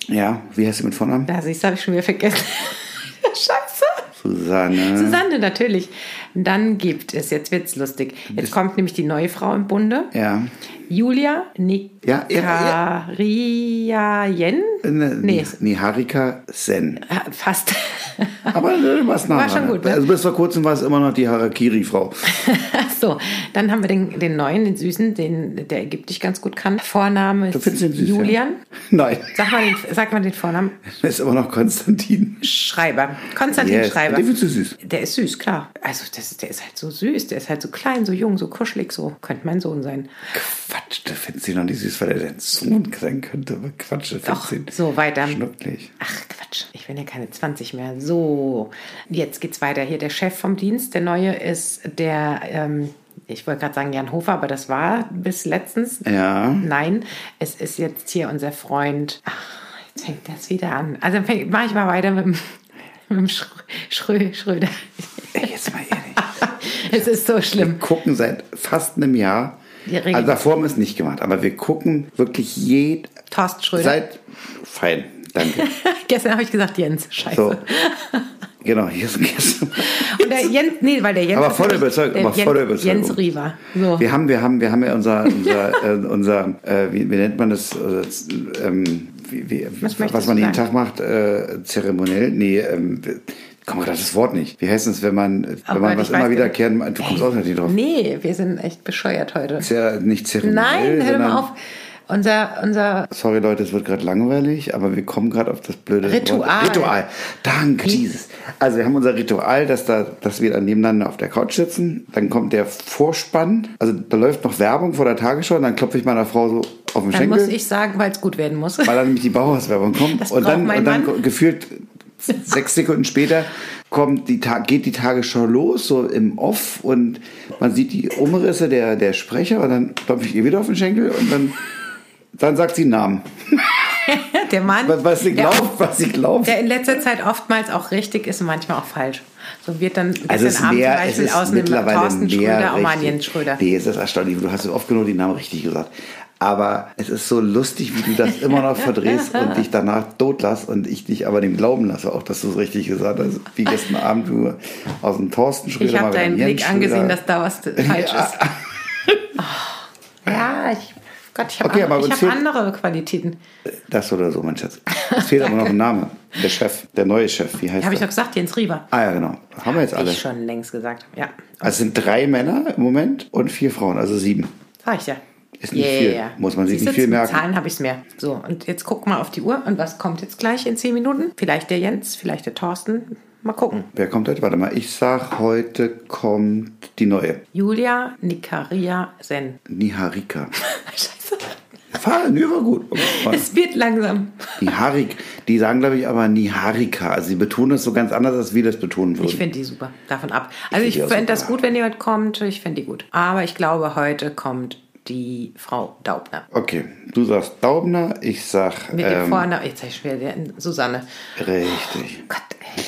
Speaker 1: Ja, wie heißt sie mit Vornamen?
Speaker 2: Da siehst du, habe ich schon wieder vergessen. Scheiße.
Speaker 1: Susanne.
Speaker 2: Susanne, natürlich. Dann gibt es, jetzt wird's lustig. Jetzt kommt nämlich die neue Frau im Bunde.
Speaker 1: Ja.
Speaker 2: Julia
Speaker 1: Ja, ja,
Speaker 2: Nikaria?
Speaker 1: Äh, Ne,
Speaker 2: Nee.
Speaker 1: Niharika Sen.
Speaker 2: Fast.
Speaker 1: Aber äh, was nah
Speaker 2: War schon gut, ne?
Speaker 1: Also bis vor kurzem war es immer noch die Harakiri-Frau.
Speaker 2: so, dann haben wir den, den neuen, den süßen, den der ägyptisch ganz gut kann. Vorname
Speaker 1: Du
Speaker 2: ist
Speaker 1: süß,
Speaker 2: Julian.
Speaker 1: Ja? Nein,
Speaker 2: Sag, mal den, sag mal den Vornamen.
Speaker 1: das ist immer noch Konstantin.
Speaker 2: Schreiber. Konstantin
Speaker 1: Yes.
Speaker 2: Schreiber.
Speaker 1: Den findest du süß.
Speaker 2: Der ist süß, klar. Also das, der ist halt so süß, der ist halt so klein, so jung, so kuschelig, so könnte mein Sohn sein.
Speaker 1: Quatsch, du findest ihn noch nicht süß, weil er dein Sohn sein könnte. Aber Quatsch, du
Speaker 2: Doch, so weiter.
Speaker 1: schnucklig.
Speaker 2: Ach Quatsch, ich bin ja keine 20 mehr. So, jetzt geht's weiter. Hier der Chef vom Dienst, der neue ist der, ähm, ich wollte gerade sagen Jan Hofer, aber das war bis letztens.
Speaker 1: Ja.
Speaker 2: Nein, es ist jetzt hier unser Freund. Ach, jetzt fängt das wieder an. Also mache ich mal weiter mit dem, mit dem Schrö, Schrö, Schröder.
Speaker 1: Ey, jetzt mal ehrlich.
Speaker 2: es ist so schlimm.
Speaker 1: Wir gucken seit fast einem Jahr. Also davor haben wir es nicht gemacht, aber wir gucken wirklich jed
Speaker 2: Thorsten Schröder.
Speaker 1: seit fein, danke.
Speaker 2: Gestern habe ich gesagt Jens. Scheiße.
Speaker 1: So. Genau, hier ist gestern.
Speaker 2: Und der Jens, nee, weil der Jens.
Speaker 1: Aber voller Überzeugung, aber voller Überzeugung.
Speaker 2: Jens Riewer. So.
Speaker 1: Wir haben, wir haben, wir haben ja unser, unser, äh, unser äh, wie, wie nennt man das, äh, ähm, wie, wie,
Speaker 2: Was
Speaker 1: was, man jeden? Tag macht, äh, zeremoniell, nee, ähm, komm gerade das Wort nicht. Wie heißt es, wenn man, wenn
Speaker 2: Aber
Speaker 1: man
Speaker 2: ich
Speaker 1: was immer
Speaker 2: nicht.
Speaker 1: wiederkehren, du kommst auch nicht drauf.
Speaker 2: Nee, wir sind echt bescheuert heute.
Speaker 1: Ist ja nicht zeremoniell.
Speaker 2: Nein, hör mal auf. Unser, unser
Speaker 1: Sorry Leute, es wird gerade langweilig, aber wir kommen gerade auf das blöde
Speaker 2: Ritual.
Speaker 1: Wort. Ritual. Danke, Jesus. Also wir haben unser Ritual, dass, da, dass wir dann nebeneinander auf der Couch sitzen. Dann kommt der Vorspann. Also da läuft noch Werbung vor der Tagesschau. Und dann klopfe ich meiner Frau so auf den
Speaker 2: dann
Speaker 1: Schenkel,
Speaker 2: muss ich sagen, weil es gut werden muss.
Speaker 1: weil dann nämlich die Bauhauswerbung kommt.
Speaker 2: Das
Speaker 1: und dann, und dann gefühlt sechs Sekunden später kommt die Ta geht die Tagesschau los, so im Off. Und man sieht die Umrisse der, der Sprecher. Und dann klopfe ich ihr wieder auf den Schenkel. Und dann, dann sagt sie einen Namen.
Speaker 2: Der Mann,
Speaker 1: Was, was sie
Speaker 2: der,
Speaker 1: glaubt, was sie glaubt.
Speaker 2: der in letzter Zeit oftmals auch richtig ist und manchmal auch falsch. So wird dann
Speaker 1: Also es
Speaker 2: Abend
Speaker 1: mehr,
Speaker 2: zum Beispiel aus dem Thorsten Schröder
Speaker 1: richtig.
Speaker 2: Jens Schröder.
Speaker 1: Nee, es ist erstaunlich. Du hast so oft genug die Namen richtig gesagt. Aber es ist so lustig, wie du das immer noch verdrehst und dich danach totlässt und ich dich aber dem glauben lasse, auch dass du es richtig gesagt hast. Wie gestern Abend du aus dem Thorsten Schröder
Speaker 2: Ich habe deinen
Speaker 1: einen
Speaker 2: Blick angesehen, dass da was falsch
Speaker 1: Ja.
Speaker 2: ist. Oh. Ja, ich, Gott, ich habe
Speaker 1: Okay,
Speaker 2: ich
Speaker 1: uns
Speaker 2: hab andere Qualitäten.
Speaker 1: Das oder so, mein Schatz. Es fehlt aber noch ein Name. Der Chef, der neue Chef. Wie heißt
Speaker 2: Habe ich doch gesagt, Jens Rieber.
Speaker 1: Ah ja, genau. Haben wir jetzt alle.
Speaker 2: Ich schon längst gesagt. Ja,
Speaker 1: Also es sind drei Männer im Moment und vier Frauen, also sieben.
Speaker 2: sag ich ja.
Speaker 1: Ist nicht viel. Muss man sich
Speaker 2: Siehst
Speaker 1: nicht viel
Speaker 2: mit
Speaker 1: merken.
Speaker 2: Zahlen habe ich es mehr. So, und jetzt guck mal auf die Uhr. Und was kommt jetzt gleich in zehn Minuten? Vielleicht der Jens, vielleicht der Thorsten. Mal gucken.
Speaker 1: Wer kommt heute? Warte mal, ich sag, heute kommt die neue.
Speaker 2: Julia Nikaria Sen.
Speaker 1: Niharika.
Speaker 2: Scheiße.
Speaker 1: Fahr, nö, war gut.
Speaker 2: Es wird langsam.
Speaker 1: Niharik. Die sagen, glaube ich, aber Niharika. Also sie betonen es so ganz anders, als wir das betonen würden.
Speaker 2: Ich finde die super. Davon ab. Also ich
Speaker 1: auch
Speaker 2: fände das gut, wenn jemand kommt. Ich fände die gut. Aber ich glaube, heute kommt die Frau Daubner.
Speaker 1: okay, du sagst Daubner, ich sag
Speaker 2: Mit dem
Speaker 1: ähm,
Speaker 2: Vornamen. Jetzt ich schwer. Susanne.
Speaker 1: richtig.
Speaker 2: Gott, ey.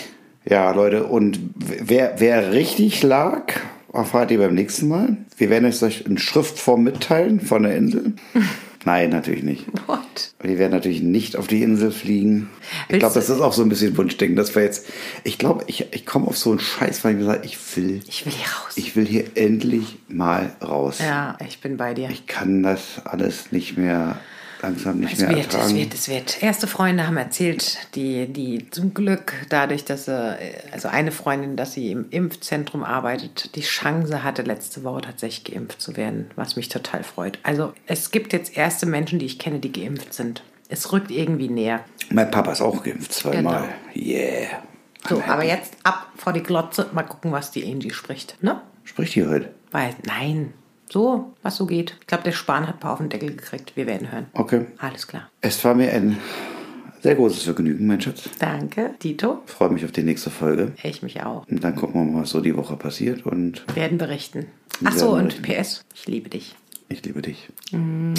Speaker 1: Ja, Leute, und wer, wer richtig lag, erfahrt ihr beim nächsten Mal. Wir werden es euch in Schriftform mitteilen von der Insel. Nein, natürlich nicht.
Speaker 2: What?
Speaker 1: Wir werden natürlich nicht auf die Insel fliegen. Ich glaube, das ist auch so ein bisschen Wunschdenken, dass wir jetzt. Ich glaube, ich, ich komme auf so einen Scheiß, weil ich mir sage, ich will,
Speaker 2: Ich will hier raus.
Speaker 1: ich will hier endlich mal raus.
Speaker 2: ja, ich bin bei dir.
Speaker 1: Ich kann das alles nicht mehr langsam nicht
Speaker 2: Es
Speaker 1: mehr
Speaker 2: wird, es
Speaker 1: ertragen.
Speaker 2: wird, es wird. Erste Freunde haben erzählt, die, die zum Glück dadurch, dass sie, also eine Freundin, dass sie im Impfzentrum arbeitet, die Chance hatte, letzte Woche tatsächlich geimpft zu werden, was mich total freut. Also es gibt jetzt erste Menschen, die ich kenne, die geimpft sind. Es rückt irgendwie näher.
Speaker 1: Mein Papa ist auch geimpft zweimal.
Speaker 2: Genau.
Speaker 1: Yeah.
Speaker 2: So, aber jetzt ab vor die Glotze, mal gucken, was die Angie spricht. Ne?
Speaker 1: Spricht die heute?
Speaker 2: Weil, nein, so, was so geht. Ich glaube, der Spahn hat ein paar auf den Deckel gekriegt. Wir werden hören.
Speaker 1: Okay.
Speaker 2: Alles klar.
Speaker 1: Es war mir ein sehr großes Vergnügen, mein Schatz.
Speaker 2: Danke, Dito.
Speaker 1: Ich freue mich auf die nächste Folge.
Speaker 2: Ich mich auch.
Speaker 1: Und dann gucken wir mal, was so die Woche passiert. Und
Speaker 2: werden berichten. Ach so, und PS, ich liebe dich.
Speaker 1: ich liebe dich.
Speaker 2: Mm.